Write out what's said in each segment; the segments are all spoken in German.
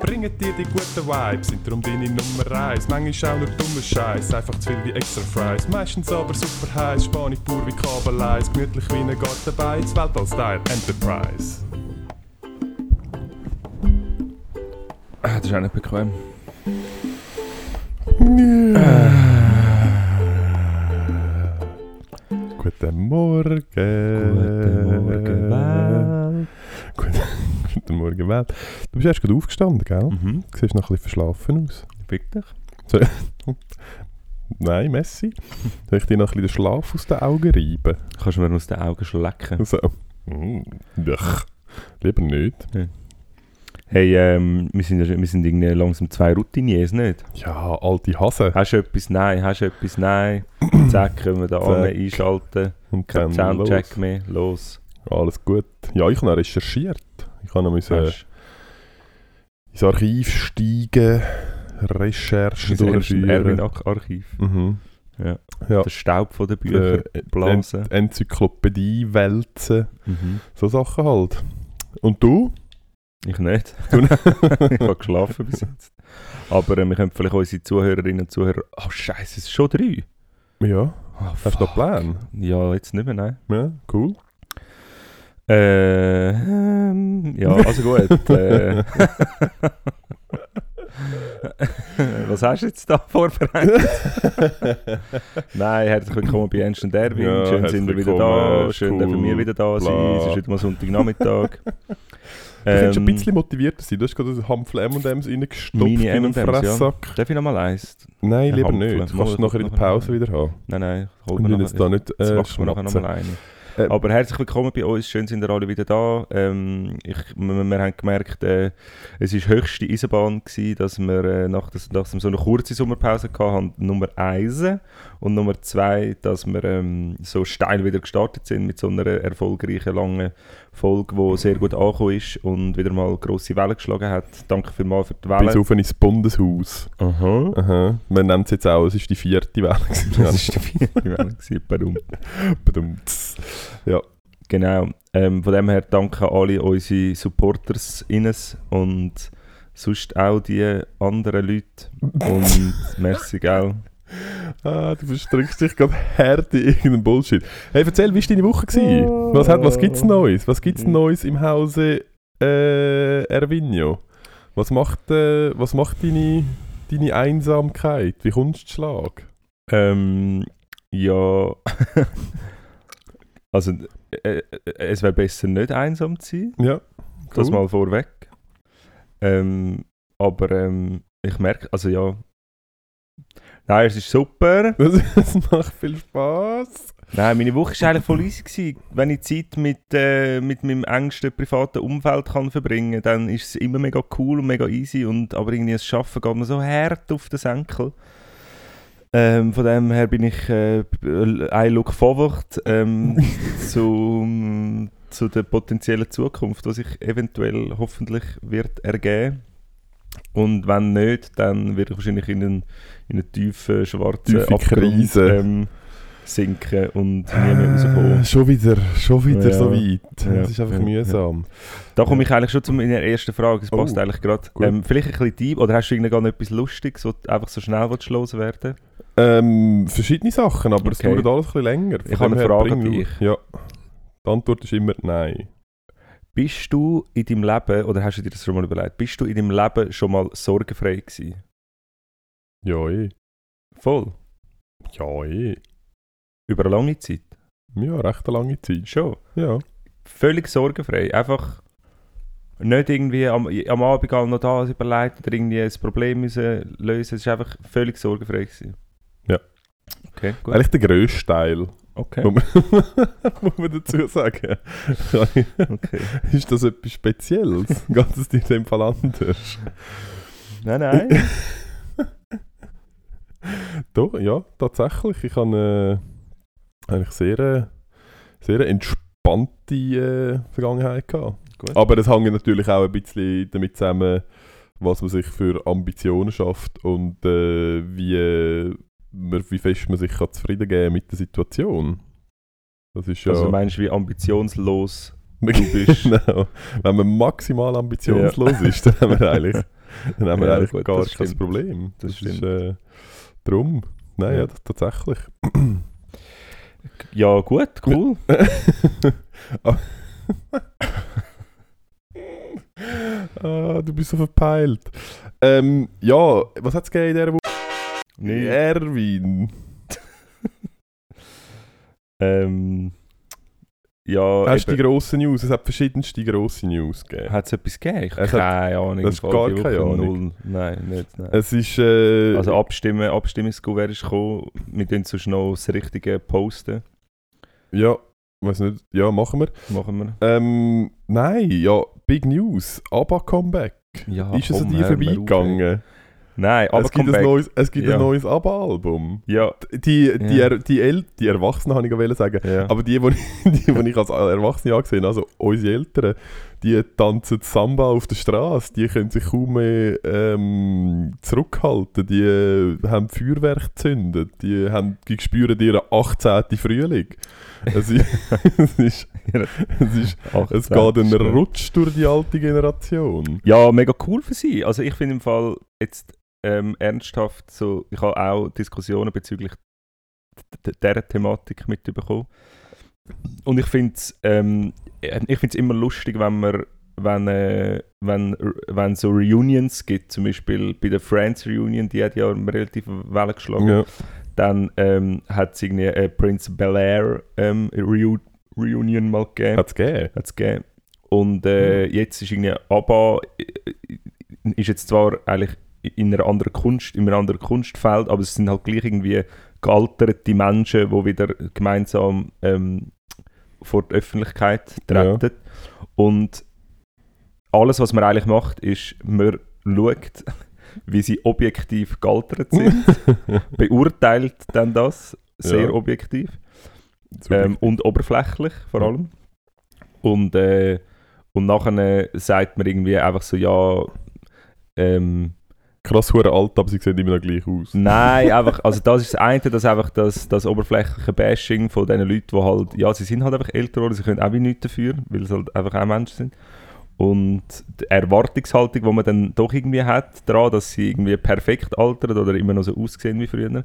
bringen dir die guten Vibes, sind darum deine Nummer 1. Manchmal auch nur dummer Scheiß, einfach zu viel wie extra Fries. Meistens aber super heiß, Spanisch pur wie Kabeleis, gemütlich wie ein Garten bei, das Weltall-Style Enterprise. Ah, das ist auch nicht bequem. Guten Morgen. Guten Morgen, guten Morgen, Welt. Du bist erst gerade aufgestanden, gell? Mhm. Du siehst noch ein bisschen verschlafen aus. Wirklich? Nein, Messi. Soll ich dir noch ein bisschen den Schlaf aus den Augen reiben? Kannst du mir aus den Augen schlecken? So. Mm, Ach, lieber nicht. Hey, ähm, wir sind, ja- wir sind irgendwie langsam zwei Routiniers, nicht? Ja, alte Hase. Hast du etwas? Nein. Hast du etwas? Nein. Zack, können wir da an einschalten. Und Kein Soundcheck los. mehr. Los. Alles gut. Ja, ich habe noch recherchiert. Ich noch müssen Hast ins Archiv steigen, Recherchen du durchführen. Erwin-Archiv. Mhm. Ja. Ja. Der Staub von den Büchern. Äh, Blasen. Ent Enzyklopädie wälzen, Mhm. so Sachen halt. Und du? Ich nicht. Du ich habe geschlafen bis jetzt. Aber äh, wir können vielleicht unsere Zuhörerinnen und Zuhörer... Oh Scheiße, es ist schon drei. Ja, Oh, hast du noch Pläne? Ja, jetzt nicht mehr, nein. Ja, cool. Äh, ähm, ja, also gut. äh, was hast du jetzt da vorbereitet? Nein, herzlich willkommen bei Ernst und Erwin. Ja, Schön sind wir wieder da. Schön cool, dürfen wir wieder da bla. Es ist wieder mal Sonntagnachmittag. Du Ähm, ein bisschen motivierter sein. Du hast gerade einen Hampfel M&M's reingestopft in einen M&Ms, ja. Fresssack. Darf ich noch mal eins? Nein, Ein lieber Hampfel. nicht. Mal, Kannst du nachher in der Pause wieder haben. Nein, nein, ich noch jetzt da nicht äh, schmatzen. Nochmal eine. Äh, Aber herzlich willkommen bei uns, schön sind ihr alle wieder da. Ähm, ich, wir, wir haben gemerkt, äh, es war höchste Eisenbahn, gewesen, dass wir äh, nach, das, nach so einer kurzen Sommerpause hatten, Nummer 1 und Nummer 2, dass wir ähm, so steil wieder gestartet sind mit so einer erfolgreichen, langen Folge, die sehr gut angekommen ist und wieder mal grosse Wellen geschlagen hat. Danke vielmals für die Bis Wellen. auf ins Bundeshaus. Aha. Aha. Wir nennen es jetzt auch, es ist die vierte Welle. Das war die vierte Welle, pardon. Badumts. ja. Genau. Ähm, von dem her danke an alle unsere Supporters innes und sonst auch die anderen Leute. Und merci, gell? Ah, du verstrickst dich gerade hart in irgendeinen Bullshit. Hey, erzähl, wie war deine Woche? Gewesen? Was, hat, was gibt's Neues? Was gibt's Neues im Hause äh, Ervinho? Was macht, äh, was macht deine, deine Einsamkeit? Wie kommst du zu Schlag? Ähm, ja. also, äh, äh, es wäre besser nicht einsam zu sein. Ja, Das Cool. mal vorweg. Ähm, aber ähm, ich merke, also ja. Nein, es ist super. das macht viel Spaß. Nein, meine Woche war eigentlich voll easy. Gewesen. Wenn ich Zeit mit, äh, mit meinem engsten privaten Umfeld kann verbringen kann, dann ist es immer mega cool und mega easy. Und, aber irgendwie das Arbeiten geht mir so hart auf den Senkel. Ähm, von dem her bin ich äh, I look forward ähm, zu, zu der potenziellen Zukunft, die sich eventuell hoffentlich wird ergeben. Und wenn nicht, dann werde ich wahrscheinlich in einen, in einen tiefen, schwarzen Tiefe Krise. ähm, sinken und nie mehr rauskommen. Äh, schon wieder, schon wieder Ja. so weit. Ja. Das ist einfach Ja. mühsam. Da komme ich eigentlich schon zu meiner ersten Frage. Es passt Oh, eigentlich gerade. Ähm, vielleicht ein bisschen deep, oder hast du irgendwie gar nicht etwas Lustiges, du einfach so schnell loswerden Ähm, verschiedene Sachen, aber es Okay. dauert alles ein bisschen länger. Von Ich habe eine Frage an dich. Ja. Die Antwort ist immer nein. Bist du in deinem Leben, oder hast du dir das schon mal überlegt, bist du in deinem Leben schon mal sorgenfrei gewesen? Ja, eh. Voll. Ja, eh. Über eine lange Zeit. Ja, recht eine lange Zeit. Schon. Ja. Völlig sorgenfrei. Einfach nicht irgendwie am, am Abend noch da überlegt oder irgendwie ein Problem müssen lösen. Es war einfach völlig sorgenfrei. Gewesen. Ja. Okay, gut. Eigentlich der grösste Teil, Okay. muss man dazu sagen. okay. Ist das etwas Spezielles? Geht es dir in dem Fall anders? Nein, nein. Doch, ja, tatsächlich. Ich habe äh, eigentlich sehr, äh, sehr entspannte äh, Vergangenheit gehabt. Gut. Aber das hängt natürlich auch ein bisschen damit zusammen, was man sich für Ambitionen schafft und äh, wie, äh, wie fest man sich kann zufrieden geben mit der Situation. Das ist ja... Also du meinst, wie ambitionslos du bist. genau. Wenn man maximal ambitionslos ist, dann haben wir eigentlich, dann haben wir Ja, eigentlich gut, gar das kein stimmt. Problem. Das ist stimmt. äh, drum. Nein, ja, Ja. das, tatsächlich. Ja, gut, cool. ah, du bist so verpeilt. Ähm, ja, was hat es gegeben in dieser Woche? Nee. Erwin. Ähm, ja, Hast du die eben, grossen News? Es hat verschiedenste grosse News gegeben. hat es etwas gegeben? Ich Es habe hat- keine Ahnung. das ist gar keine Ahnung. Null. Nein, nicht. Nein. Es ist... Äh, Also abstimmen, Abstimmungsgouvert ist gekommen. Wir tun sonst noch das Richtige posten. ja, weiß nicht. Ja, machen wir. Machen wir. Ähm, nein, ja, Big News. ABBA Comeback. Ja, ist es an dir vorbeigegangen? Nein, aber es gibt, ein neues, es gibt Ja. ein neues ABBA-Album. Ja, Die, die, Ja. er, die, El die Erwachsenen, habe ich sagen. ja. Aber die, die, ich- die, die ich als Erwachsene angesehen habe, also unsere Eltern, die tanzen Samba auf der Straße, die können sich kaum mehr ähm, zurückhalten, die äh, haben Feuerwerk gezündet, die, haben, die spüren ihren 18. Frühling. Es ist, es ist, es ist es geht ein. Rutsch durch die alte Generation. Ja, mega cool für sie. Also ich finde im Fall jetzt ähm, ernsthaft so, ich habe auch Diskussionen bezüglich dieser Thematik mitbekommen. Und ich finde es ähm, ich find's immer lustig, wenn man wenn, äh, wenn, wenn so Reunions gibt, zum Beispiel bei der Friends Reunion, die hat ja relativ Welle geschlagen. Ja. Dann ähm, hat es irgendwie eine Prince Bel Air ähm, Reu Reunion mal gegeben. Hat es gegeben? Hat's gegeben. Und äh, jetzt ist irgendwie ABBA äh, ist jetzt zwar eigentlich in einer anderen Kunst, in einem anderen Kunstfeld, aber es sind halt gleich irgendwie gealterte Menschen, die wieder gemeinsam ähm, vor die Öffentlichkeit treten. Und alles, was man eigentlich macht, ist, man schaut, wie sie objektiv gealtert sind, beurteilt dann das sehr Ja. objektiv ähm, und oberflächlich vor Ja. allem. Und, äh, und nachher sagt man irgendwie einfach so, ja, ähm, Krass hure alt, aber sie sehen immer noch gleich aus. nein, einfach, also das ist das eine, das einfach das, das oberflächliche Bashing von diesen Leuten, die halt, ja, sie sind halt einfach älter geworden, sie können auch wie nichts dafür, weil sie halt einfach auch Menschen sind. Und die Erwartungshaltung, die man dann doch irgendwie hat, daran, dass sie irgendwie perfekt altern oder immer noch so aussehen wie früher.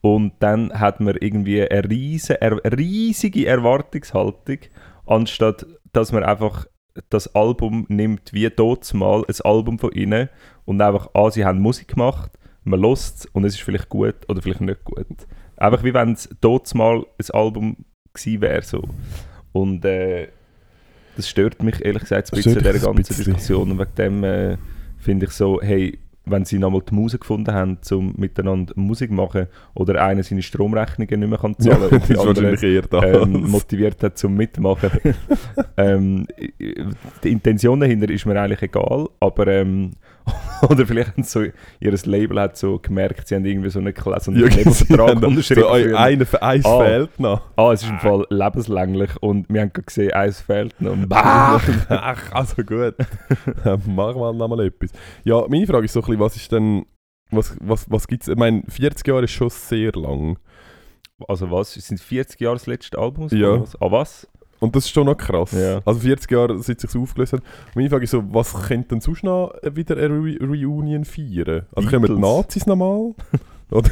Und dann hat man irgendwie eine riesige, riesige Erwartungshaltung, anstatt dass man einfach das Album nimmt wie dort mal ein Album von ihnen und einfach, ah, sie haben Musik gemacht, man es und es ist vielleicht gut oder vielleicht nicht gut. Einfach wie wenn es dort mal ein Album gewesen wäre. So. Und äh, das stört mich ehrlich gesagt ein bisschen in dieser ganzen bisschen. Diskussion. Und wegen dem äh, finde ich so, hey, wenn sie nochmal die Musik gefunden haben, um miteinander Musik zu machen oder einer seine Stromrechnungen nicht mehr kann Ja, zahlen das und die ist andere ähm, motiviert hat zum Mitmachen. ähm, die Intention dahinter ist mir eigentlich egal, aber ähm, oder vielleicht haben sie so, ihr Label hat so gemerkt, sie haben irgendwie so einen, so einen ja, Labelvertrag haben unterschrieben. so, ein, eins Ah. fehlt noch. ah, es ist im Fall lebenslänglich und wir haben gerade gesehen, eins fehlt noch. Ach, ach, also gut. Machen wir noch mal etwas. Ja, meine Frage ist so ein bisschen, was ist denn, was, was, was gibt es? Ich meine, 40 Jahre ist schon sehr lang. Also was, sind 40 Jahre das letzte Album? Ja. Ah was? Und das ist schon noch krass. Ja. Also 40 Jahre, seit sich aufgelöst hat. Meine Frage ist so, was könnte denn sonst noch wieder eine Re Reunion feiern? Also kommen die Beatles. Nazis nochmal?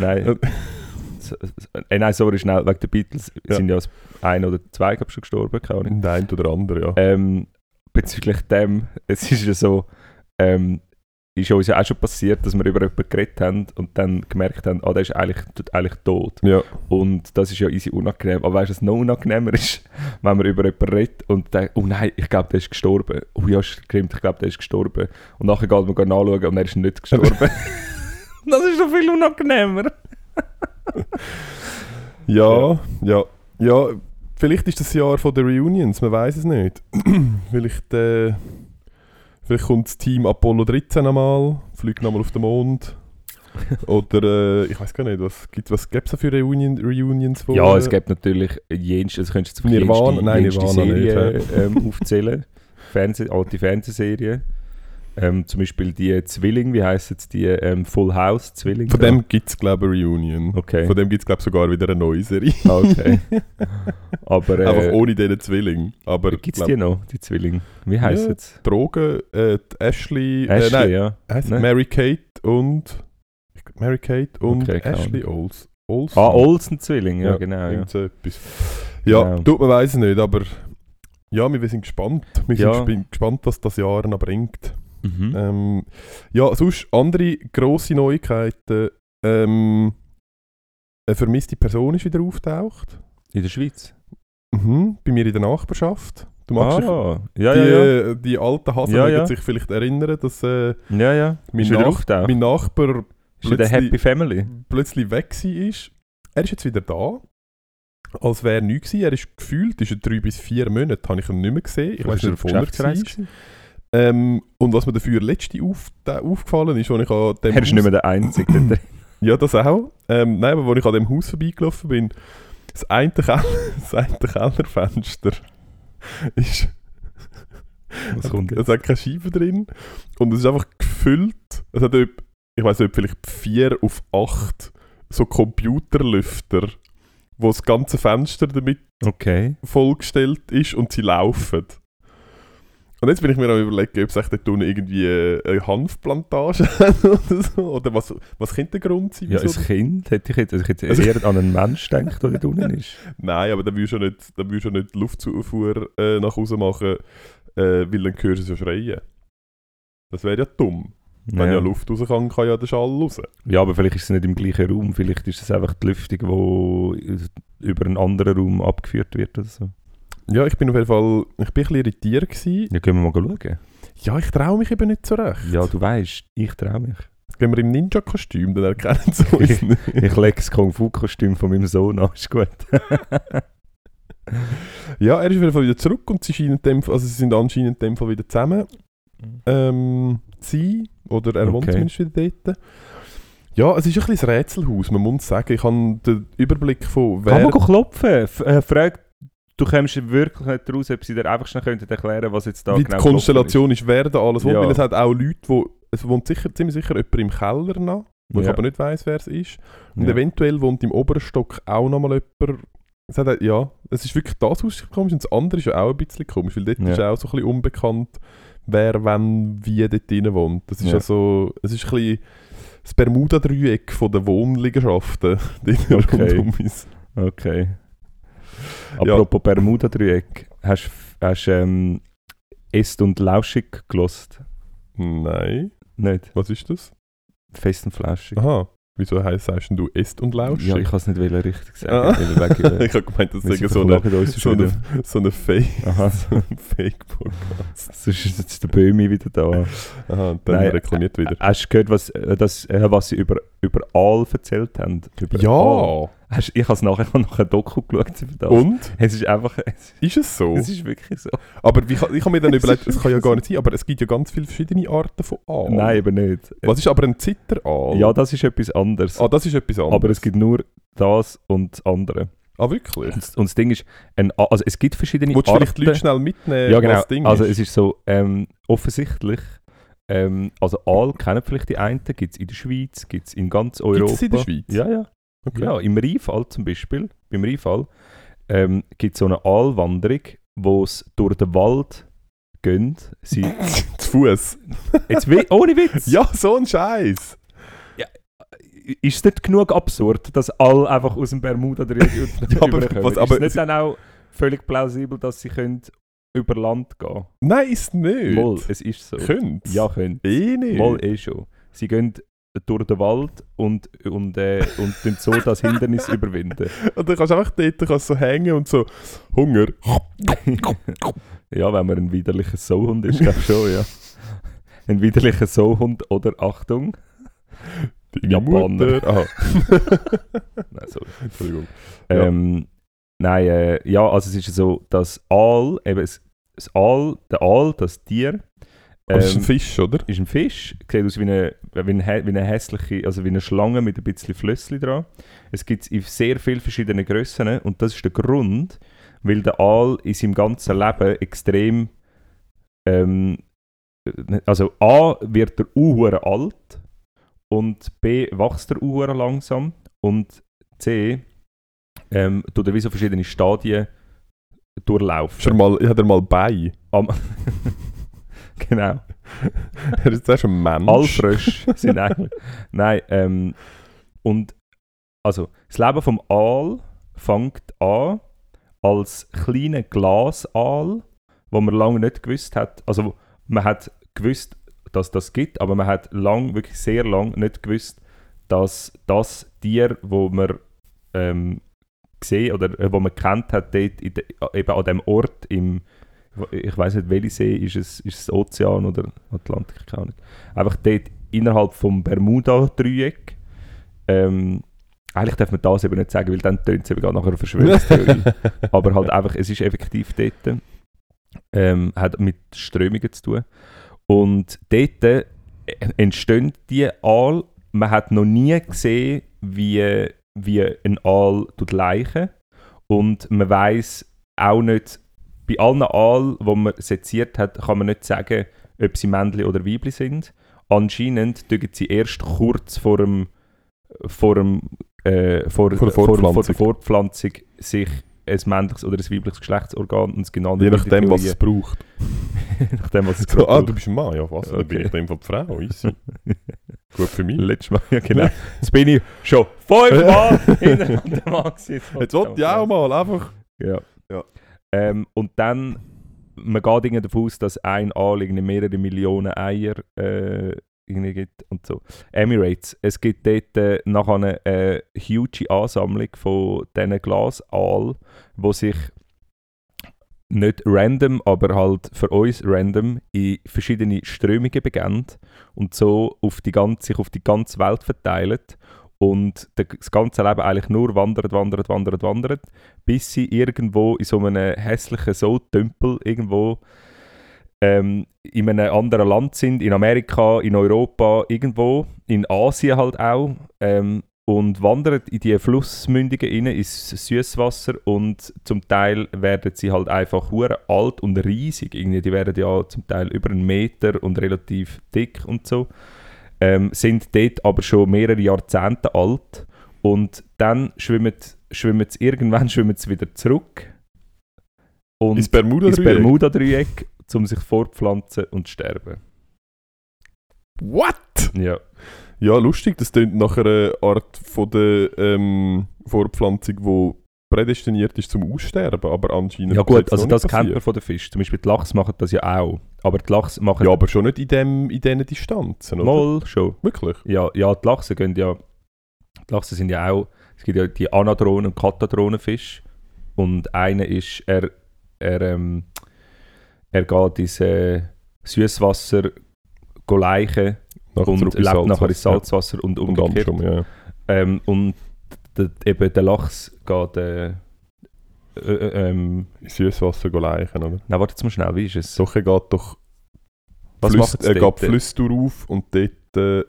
Nein. S- s- äh, nein, sorry, schnell, wegen der Beatles Ja. sind ja ein oder zwei, glaube schon gestorben, keine Ahnung. Der eine oder andere, ja. Ähm, bezüglich dem, es ist ja so, ähm, ist uns ja auch schon passiert, dass wir über jemanden geredet haben und dann gemerkt haben, ah, der ist eigentlich, eigentlich tot. Ja. Und das ist ja easy unangenehm. Aber weißt du, was noch unangenehmer ist, wenn man über jemanden redet und denkt, oh nein, ich glaube, der ist gestorben. Oh ja, stimmt, ich glaube, der ist gestorben. Und nachher geht man nachschauen und er ist nicht gestorben. das ist noch viel unangenehmer. Ja, ja, ja. Vielleicht ist das Jahr von der Reunions, man weiß es nicht. vielleicht, äh, vielleicht kommt das Team Apollo 13 einmal, fliegt nochmal auf den Mond. Oder äh, ich weiß gar nicht, was gibt was gibt's da für Reunion, Reunions? Wo, Ja, es gibt natürlich jenst, also könntest du jetzt Nirvana? jenste- Nein, jenste Nirvana nicht, Serien ähm, aufzählen. Fernseh, alte Fernsehserien. Ähm, zum Beispiel die Zwilling, wie heissen sie, die ähm, Full House Zwilling. Von dem gibt es, glaube ich, eine Reunion. Okay. Von dem gibt es, glaube ich, sogar wieder eine neue Serie. Ah, okay. Aber Einfach äh, ohne diesen Zwilling. Gibt es die noch, die Zwilling? Wie heissen sie? Drogen, äh, Ashley, Ashley, äh, nein, ja. Nein. Mary Kate und Mary Kate und Okay, Ashley Ols. Olsen. Ah, Olsen Zwilling, ja, Ja, genau. Ja. Irgend etwas. Ja, Genau. tut man weiß es nicht, aber ja, wir sind gespannt. Wir Ja. sind gesp- gespannt, was das Jahr noch bringt. Mhm. Ähm, ja, sonst andere grosse Neuigkeiten. Ähm, eine vermisste Person ist wieder auftaucht. In der Schweiz? Mhm, bei mir in der Nachbarschaft. Du magst dich, ah, ja, die, ja, ja. äh, die alten Hasen Ja, ja. sich vielleicht erinnern, dass äh, Ja, ja. mein, Nach mein Nachbar Ist plötzlich- Happy Family. plötzlich weg war. Er ist jetzt wieder da. Als wäre er neu gewesen. Er ist gefühlt, ist er drei bis vier Monate, habe ich ihn nicht mehr gesehen. Ich weiß nicht, wo er war. Ähm, und was mir dafür letzte auf, da, aufgefallen ist, als ich an dem Er ist nicht mehr der Einzige. Ja, das auch. Ähm, nein, aber als ich an dem Haus vorbeigelaufen bin, das eine, Keller, das eine Kellerfenster ist... Was kommt Es jetzt? hat keine Scheibe drin und es ist einfach gefüllt. Es hat etwa, ich weiß nicht, vielleicht 4 auf 8 so Computerlüfter, wo das ganze Fenster damit Okay. vollgestellt ist und sie laufen. Und jetzt bin ich mir am überlegen, ob es echt dort unten irgendwie eine Hanfplantage oder so. Oder was, was könnte der Grund sein? Ja, ein Kind hätte ich jetzt, also ich hätte Also- eher an einen Mensch gedacht, der da unten ist. Nein, aber dann würdest du ja nicht, dann du nicht Luftzufuhr äh, nach Hause machen, äh, weil dann hörst du es ja schreien. Das wäre ja dumm. Wenn ja. Ja. Luft raus kann, kann ja der Schall raus. ja, aber vielleicht ist es nicht im gleichen Raum. Vielleicht ist es einfach die Lüftung, die über einen anderen Raum abgeführt wird oder so. Ja, ich bin auf jeden Fall ich bin ein bisschen irritiert. Gewesen. Ja, können wir mal schauen. Ja, ich traue mich eben nicht so recht. Ja, du weißt, ich traue mich. Gehen wir im Ninja-Kostüm, dann erkennen sie uns nicht. Ich lege das Kung-Fu-Kostüm von meinem Sohn an, ist gut. Ja, er ist auf jeden Fall wieder zurück und sie, scheinen in dem, also sie sind anscheinend in dem Fall wieder zusammen. Ähm, sie, oder er wohnt Okay. zumindest wieder dort. Ja, es ist ein bisschen ein Rätselhaus, man muss sagen. Ich habe den Überblick von Kann wer... man go klopfen? F äh, frag, du kommst wirklich nicht raus, ob sie dir einfach schnell könnten erklären was jetzt da wie genau die Konstellation ist, wer da alles wohnt. Ja. Weil es hat auch Leute, wo... Es wohnt sicher, ziemlich sicher jemand im Keller noch, wo ich Ja. aber nicht weiss, wer es ist. Und Ja. eventuell wohnt im oberen Stock auch nochmal jemand. Es hat, ja, es ist wirklich das ist komisch und das andere ist ja auch ein bisschen komisch, weil dort ist auch so ein bisschen unbekannt, wer wann wie dort drin wohnt. Das ist Ja. so, es ist ein bisschen das Bermuda-Dreieck den Wohnliegenschaften dort Okay. rund um uns. Okay. Ja. Apropos Bermuda-Dreieck, hast du ähm, Est und Lauschig gelost? Nein, Nicht? was ist das? Fest und Flauschig. Aha, wieso heißt sagst denn du Est und Lausch? Ja, ich kann es nicht wollen richtig sagen. Ah. wegen, äh, ich habe gemeint, das sei so eine, so eine, so eine Fake-Podcast. sonst ist jetzt der Böhmi wieder da. Aha, dann Nein, reklamiert wieder. Hast du gehört, was, äh, das, äh, was sie über, über Aal erzählt haben? Über Aal? Hast, ich habe es nachher nachher ein Doku geschaut über das. und? Es ist einfach, es, Ist es so? es ist wirklich so. Aber wie, ich habe mir dann überlegt, es kann ja gar nicht sein, aber es gibt ja ganz viele verschiedene Arten von Aal. Nein, eben nicht. Was ist aber ein Zitteraal? Ja, das ist etwas anderes. Ah, das ist etwas anderes. aber es gibt nur das und das andere. Ah, wirklich? Und, und das Ding ist, ein, also es gibt verschiedene Willst du vielleicht die Arten. Leute schnell mitnehmen, ja, genau. was das Ding also ist? es ist so, ähm, offensichtlich, ähm, also Aal kennen vielleicht die einen, gibt es in der Schweiz, gibt es in ganz Europa. Gibt es in der Schweiz? Ja, ja. Okay. Ja, im Rheinfall zum Beispiel, beim Rheinfall, ähm, gibt es so eine Aalwanderung, wo es durch den Wald gehen. Sie, Zu Fuß. jetzt ohne Witz! Ja, so ein Scheiß. Ist es nicht genug absurd, dass alle einfach aus dem Bermuda-Dreieck Ja, aber rüberkommen? was- ist aber es nicht dann auch völlig plausibel, dass sie können über Land gehen? Nein, ist nicht. Mal, es ist so. Könnt's? Ja, können. Eh nicht. Mal eh schon. Sie gehen durch den Wald und, und, äh, und tun so das Hindernis überwinden. Und dann kannst du einfach dort kannst so hängen und so Hunger. Ja, wenn man ein widerlicher Sauhund ist, glaube ich schon, ja. Ein widerlicher Sauhund oder Achtung. Deine Japaner. Aha, Nein, sorry. Entschuldigung. Ja. Ähm, nein, äh, ja, also es ist so, dass Aal, eben das, das Aal, der Aal, das Tier, Aber es ist ein ähm, Fisch, oder? ist ein Fisch, sieht aus wie eine, wie eine, wie eine hässliche, also wie eine Schlange mit ein bisschen Flüssli dran. Es gibt es in sehr vielen verschiedenen Grössen und das ist der Grund, weil der Aal in seinem ganzen Leben extrem, ähm, also A wird er uhuere alt und B wächst er uhuere langsam und C ähm, tut er wie so verschiedene Stadien durchlaufen. Er mal, hat er mal Bein? Am genau. Er ist zuerst ein Mensch. Allfrösch sind eigentlich. Nein, ähm, und also das Leben vom Aal fängt an als kleiner Glasaal, wo man lange nicht gewusst hat. Also man hat gewusst, dass das gibt, aber man hat lang, wirklich sehr lang nicht gewusst, dass das Tier, wo man ähm, gesehen oder äh, wo man kennt hat, dort de, eben an dem Ort im ich weiß nicht, welche See ist es, ist es Ozean oder Atlantik, ich keine Ahnung. Einfach dort innerhalb vom Bermuda-Dreieck. Ähm, eigentlich darf man das eben nicht sagen, weil dann tönt es eben gerade nachher eine Verschwörungstheorie. Aber halt einfach, es ist effektiv dort. Ähm, hat mit Strömungen zu tun. Und dort äh, entstehen die Aal. Man hat noch nie gesehen, wie, wie ein Aal tut leichen. Und man weiß auch nicht, bei allen Aal, die man seziert hat, kann man nicht sagen, ob sie Männchen oder Weibli sind. Anscheinend tun sie erst kurz vor dem, vor dem äh, vor, Vor der vor, vor der Fortpflanzung. Sich ein männliches oder ein weibliches Geschlechtsorgan und es genau Je nachdem, was es braucht. Je nachdem, was es So, ah, du bist ein Mann, ja was? Dann bin Okay. ich in dem Fall die Frau, easy. Gut für mich. Letztes Mal, ja genau. Jetzt bin ich schon fünfmal hintereinander Mann gewesen. Jetzt wollte ich auch mal einfach... Ja. Ja. Ähm, und dann, man geht irgendwie davon aus, dass ein Aal mehrere Millionen Eier äh, irgendwie gibt und so. Emirates, es gibt dort äh, nachher eine äh, huge Ansammlung von diesen Glasaal, wo sich nicht random, aber halt für uns random in verschiedene Strömungen begeben und so auf die ganze, sich auf die ganze Welt verteilen und das ganze Leben eigentlich nur wandert, wandert, wandert, wandert, bis sie irgendwo in so einem hässlichen Soul-Tümpel irgendwo ähm, in einem anderen Land sind, in Amerika, in Europa, irgendwo, in Asien halt auch, ähm, und wandern in die Flussmündungen rein, ins Süßwasser und zum Teil werden sie halt einfach hure alt und riesig. Irgendwie, die werden ja zum Teil über einen Meter und relativ dick und so. Ähm, sind dort aber schon mehrere Jahrzehnte alt und dann schwimmen, schwimmen sie irgendwann schwimmen sie wieder zurück und Ins Bermuda Bermuda-Dreieck, um sich fortpflanzen und sterben. What? Ja. Ja, lustig, das klingt nach einer Art von der ähm, Fortpflanzung, die prädestiniert ist zum Aussterben, aber anscheinend Ja gut, also das nicht kennt man passiert. von den Fischen. Zum Beispiel die Lachs machen das ja auch. Aber die Lachs machen Ja, aber schon nicht in, dem, in diesen Distanzen, oder? mal schon. Wirklich? Ja, ja, die Lachse gehen ja. Die Lachse sind ja auch. Es gibt ja die Anadronen und Katadronenfisch. Und einer ist, er, er, ähm, er geht ins äh, Süßwasser leichen und lebt nachher ins Salzwasser. Und Ja. Und umgekehrt. andersrum, ja. Ähm, und eben der Lachs geht. Äh, äh, äh, ähm, Süßwasser leichen, oder? nein, warte jetzt mal schnell, wie ist es? Doch, er geht doch Was Flüss, er geht Flüsse durch und dort... Äh,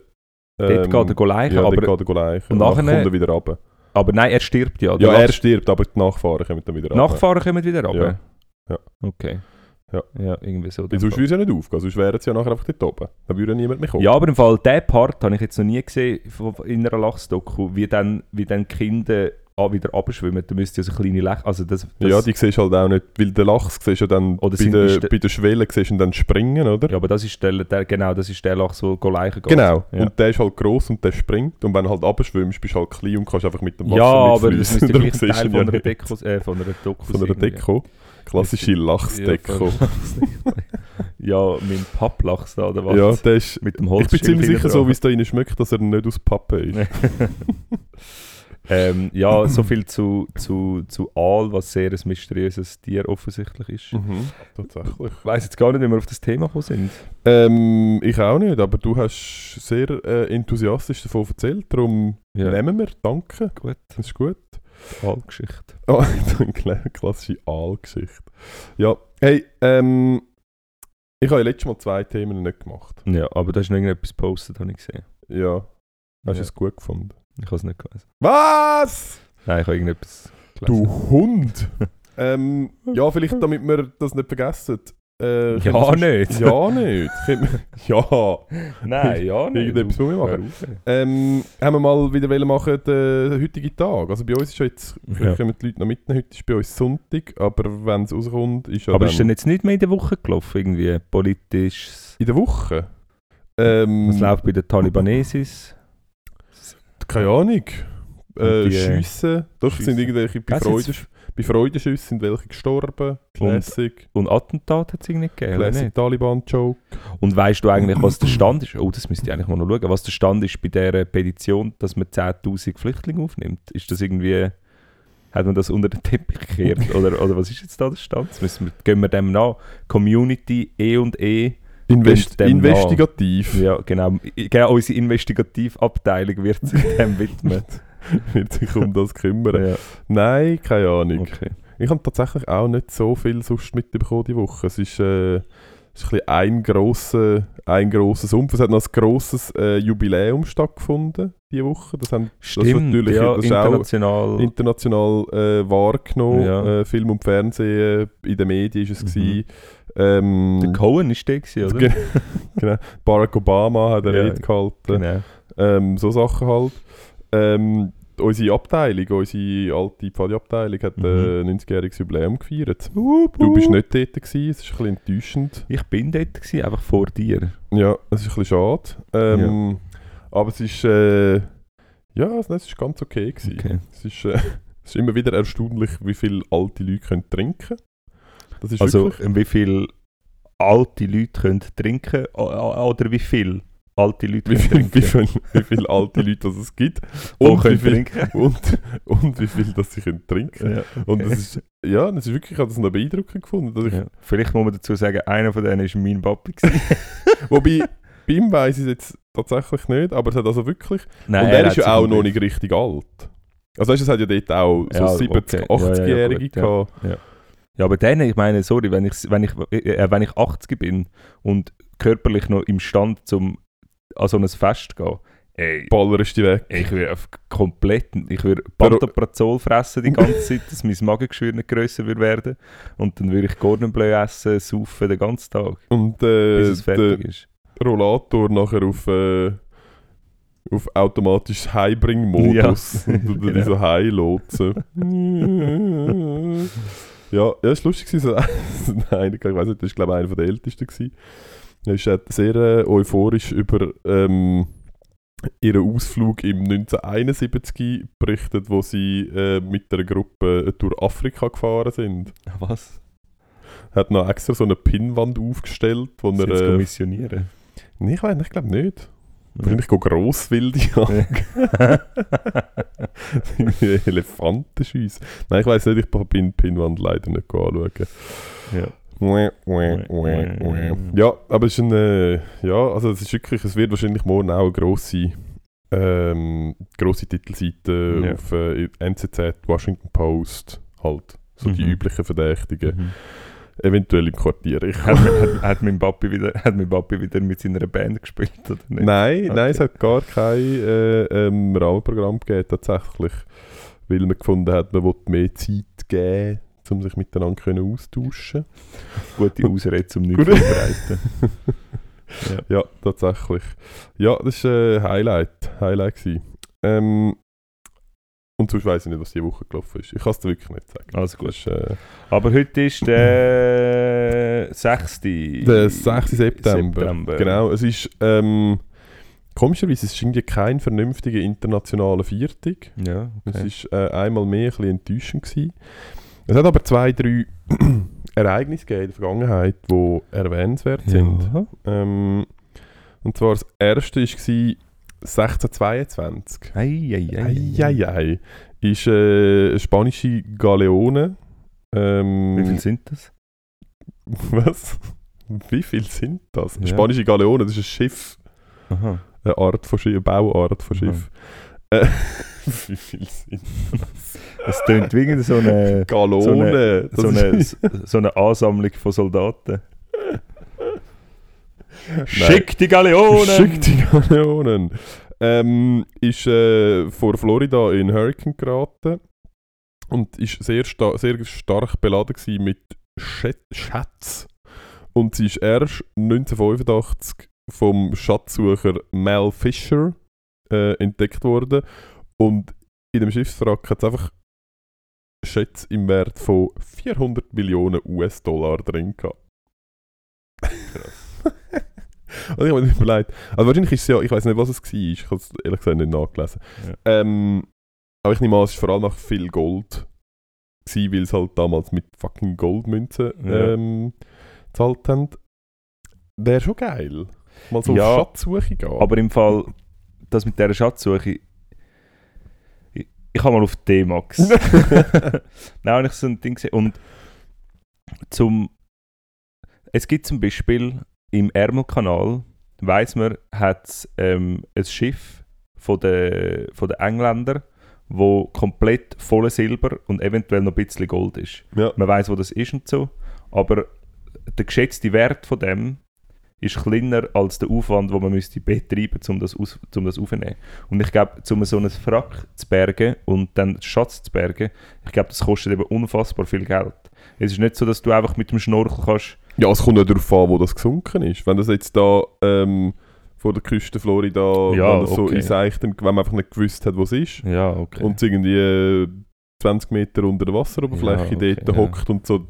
Dort ähm, geht er go leichen, ja, aber, dort geht er leichen. und Und nachher kommt er wieder runter. aber nein, er stirbt ja. Ja, er stirbt, aber die Nachfahren kommen dann wieder runter. Nachfahren kommen wieder runter? Ja. Ja. Okay. Ja. Ja, irgendwie so. Sonst würde es ja nicht aufgehen, sonst wären sie ja nachher einfach dort oben. Dann würde niemand mehr kommen. Ja, aber im Fall, diesen Part habe ich jetzt noch nie gesehen von- in einer Lachsdoku, wie dann, wie dann Kinder wieder abschwimmen. Da müsste ja so kleine Lech... Also das, das, ja, die siehst halt auch nicht, weil der Lachs siehst ja dann Oder bei der, ist bei der Schwelle siehst du dann springen, oder? ja, aber das ist der, der, genau, das ist der Lachs, der leichen geht. Genau, Ja. und der ist halt gross und der springt und wenn du halt abschwimmst, bist du halt klein und kannst einfach mit dem Wasser Ja, aber das du Teil von einer. Deko, äh, von einer Doku Von einer. Deko. Klassische Lachsdeko. ja, mein Papplachs da, oder was? Ja, der ist... Mit dem Ich Holz. bin ziemlich sicher, so wie es da rein schmeckt, dass er nicht aus Pappe ist. ähm, ja, so viel zu, zu, zu Aal, was sehr ein mysteriöses Tier offensichtlich ist. Mhm, tatsächlich. Ich weiss jetzt gar nicht, wie wir auf das Thema gekommen sind. Ähm, ich auch nicht, aber du hast sehr äh, enthusiastisch davon erzählt, darum Ja. nehmen wir, danke, Gut, das ist gut. Aalgeschichte. Oh, eine klassische Aalgeschichte. Ja, hey, ähm, ich habe ja letztes Mal zwei Themen nicht gemacht. Ja, aber da hast du noch irgendetwas gepostet, habe ich gesehen. Ja, hast du Ja. es gut gefunden? Ich habe es nicht gelesen. Was? Nein, ich habe irgendetwas gelesen. Du Hund! ähm, ja, vielleicht damit wir das nicht vergessen. Äh, Ja, wir nicht. Ja, nicht. Wir- ja. Nein, ja, nicht. Irgendetwas muss ich machen. Ähm, haben wir mal wieder wollen machen den heutigen Tag. Also bei uns ist ja jetzt, vielleicht Ja. kommen die Leute noch mitnehmen, heute ist bei uns Sonntag, aber wenn es rauskommt, ist ja Aber dann ist denn jetzt nicht mehr in der Woche gelaufen, irgendwie politisch? in der Woche. Ähm, Was läuft bei den Talibanesis? Keine Ahnung. Äh, Und die, Schiessen. Doch, sind irgendwelche bei, Freude, bei Freudenschüssen sind welche gestorben. Classic. Und Attentat hat es irgendwie gegeben, Classic? Taliban-Joke. Und weißt du eigentlich, was der Stand ist? Oh, das müsste ich eigentlich mal noch schauen. Was der Stand ist bei dieser Petition, dass man 10.000 Flüchtlinge aufnimmt? Ist das irgendwie... Hat man das unter den Teppich gekehrt? oder, oder was ist jetzt da der Stand? Müssen wir, gehen wir dem nach. Community E und E. Invest investigativ. Ja, genau. genau. Unsere Investigativabteilung wird sich dem widmen. Wird sich um das kümmern. ja, Nein, keine Ahnung. okay. Ich habe tatsächlich auch nicht so viel sonst mitbekommen die Woche. Es ist, äh, es ist ein, ein, grosser, ein grosser Sumpf. Es hat noch ein grosses äh, Jubiläum stattgefunden diese Woche. Das, haben, das ist Stimmt, natürlich ja, das international. international äh, wahrgenommen. Ja. Äh, Film und Fernsehen, in den Medien ist es. Mhm. gewesen. Ähm, der Cohen ist der, gewesen, oder? Ge- genau. Barack Obama hat eine Ja, Rede gehalten. Genau. Ähm, so Sachen halt. Ähm, unsere Abteilung, unsere alte Pfadi-Abteilung hat Mhm. äh, 90-jähriges Jubiläum gefeiert. Du bist nicht dort, gewesen, es ist ein bisschen enttäuschend. Ich bin dort, gewesen, einfach vor dir. Ja, es ist ein bisschen schade. Ähm, Aber es ist, äh, ja, es ist ganz okay. Gewesen. Okay. Es, ist, äh, es ist immer wieder erstaunlich, wie viele alte Leute können trinken ist Also, wirklich... wie viele alte Leute können trinken oder wie viele alte Leute Wie trinken? wie viel, wie viel alte Leute das es gibt Wo und wie viel, trinken? und, und wie viel das sie können trinken Ja, Und okay. das ist, ja, das ist wirklich, ich habe das noch beeindruckend gefunden. Dass ich, ja. Vielleicht muss man dazu sagen, einer von denen war mein Papi. Wobei, bei ihm weiss ich es jetzt tatsächlich nicht, aber es hat also wirklich... Nein, und er, hat ist ja auch im noch nicht richtig alt. Also weißt es hat ja dort auch so Ja, 70, okay. Ja, ja, ja, 80-Jährige gut, ja. gehabt. Ja, aber dann, ich meine, sorry, wenn ich, wenn ich, äh, wenn ich 80 bin und körperlich noch imstand zum an so ein Fest gehen, ey, Ballerst die weg. ich würde komplett, ich würde Pantoprazol fressen die ganze Zeit, dass mein Magengeschwür nicht grösser würde werden und dann würde ich Gordon Bleu essen, saufen den ganzen Tag, Und äh, bis es der fertig ist. Rollator nachher auf, äh, auf automatisches Heimbring-Modus. Ja. Und Genau. dich so heilotsen. ja, ja, es war lustig. So, einer, ich weiß nicht, das war glaube ich einer der Ältesten. Gewesen. Er ist sehr äh, euphorisch über ähm, ihren Ausflug im 1971 berichtet, wo sie äh, mit einer Gruppe äh, durch Afrika gefahren sind. Was? Er hat noch extra so eine Pinnwand aufgestellt, wo Sie er... Äh, missionieren. nee, ich weiß nicht, ich glaube nicht. Wahrscheinlich go Grosswilde jagen. Irgendwie Elefanten schiessen. Nein, ich weiß nicht, ich habe Pin Pinwand leider nicht anschauen. ja. Ja, aber es ist ein, äh, ja, also es ist wirklich, es wird wahrscheinlich morgen auch eine grosse, ähm, grosse Titelseite Ja. auf äh, NZZ, Washington Post, halt. So die Mhm. üblichen Verdächtigen. Mhm. Eventuell im Quartier. Ich Hat, hat, hat, mein Papi wieder, hat mein Papi wieder mit seiner Band gespielt, oder nicht? Nein, Okay. nein, es hat gar kein äh, ähm, Rahmenprogramm gegeben, tatsächlich. Weil man gefunden hat, man wollte mehr Zeit geben, um sich miteinander können austauschen Gute Ausrede, um nichts Gut. vorzubereiten. Ja, tatsächlich. Ja, das war ein Highlight. Highlight gewesen. Ähm, und sonst weiss ich nicht, was diese Woche gelaufen ist. Ich kann es dir wirklich nicht sagen. Also gut. Ist, äh, Aber heute ist der 6. der 6. September. Genau, es ist... Ähm, komischerweise, es ist irgendwie kein vernünftiger internationaler Viertag. Ja, Es okay. ist äh, einmal mehr ein bisschen enttäuschend gewesen. Es hat aber zwei, drei Ereignisse gegeben in der Vergangenheit, die erwähnenswert sind. Ja. Ähm, und zwar das erste war 1622. Eieiei. Eieiei. Ist äh, eine spanische Galeone. Ähm, Wie viel sind das? Was? Wie viel sind das? Ja. Spanische Galeone, das ist ein Schiff. Aha. Eine Art von Schiff, eine Bauart von. Schiff. Äh, wie viel sind Es tönt wie so eine, Galone? so, eine, so eine Ansammlung von Soldaten. Schick die Galeonen! Schick die Galeonen. Ähm, ist äh, vor Florida in Hurricane geraten und ist sehr, sta sehr stark beladen mit Schät Schätzen. Und sie ist erst 1985 vom Schatzsucher Mel Fisher äh, entdeckt worden. Und in dem Schiffswrack hat es einfach Schätze im Wert von 400 Millionen US-Dollar drin gehabt. Und ich habe mir überlegt, also wahrscheinlich ist es ja, ich weiß nicht, was es war, ich habe es ehrlich gesagt nicht nachgelesen. Ja. Ähm, aber ich nehme an, es war vor allem nach viel Gold, gewesen, weil es halt damals mit fucking Goldmünzen Ja. ähm, gezahlt haben. Wäre schon geil. Mal so Ja, auf Schatzsuche gehen. Aber im Fall, das mit dieser Schatzsuche, ich, habe mal auf D-Max. Nein, habe ich so ein Ding gesehen. Und zum, es gibt zum Beispiel im Ärmelkanal, weiß man, hat es ähm, ein Schiff von den, von den Engländern, wo komplett voller Silber und eventuell noch ein bisschen Gold ist. ja. Man weiß, wo das ist und so, aber der geschätzte Wert von dem ist kleiner als der Aufwand, den man müsste betreiben müsste, um das, aus, um das aufzunehmen. Und ich glaube, um so einen Frack zu bergen und dann Schatz zu bergen, ich glaube, das kostet eben unfassbar viel Geld. Es ist nicht so, dass du einfach mit dem Schnorchel kannst... ja, es kommt ja darauf an, wo das gesunken ist. Wenn das jetzt da ähm, vor der Küste Florida, Ja, wenn das so okay. in Seichten, wenn man einfach nicht gewusst hat, wo es ist, Ja, okay. und es irgendwie äh, 20 Meter unter der Wasseroberfläche Ja, okay, dort ja. hockt und so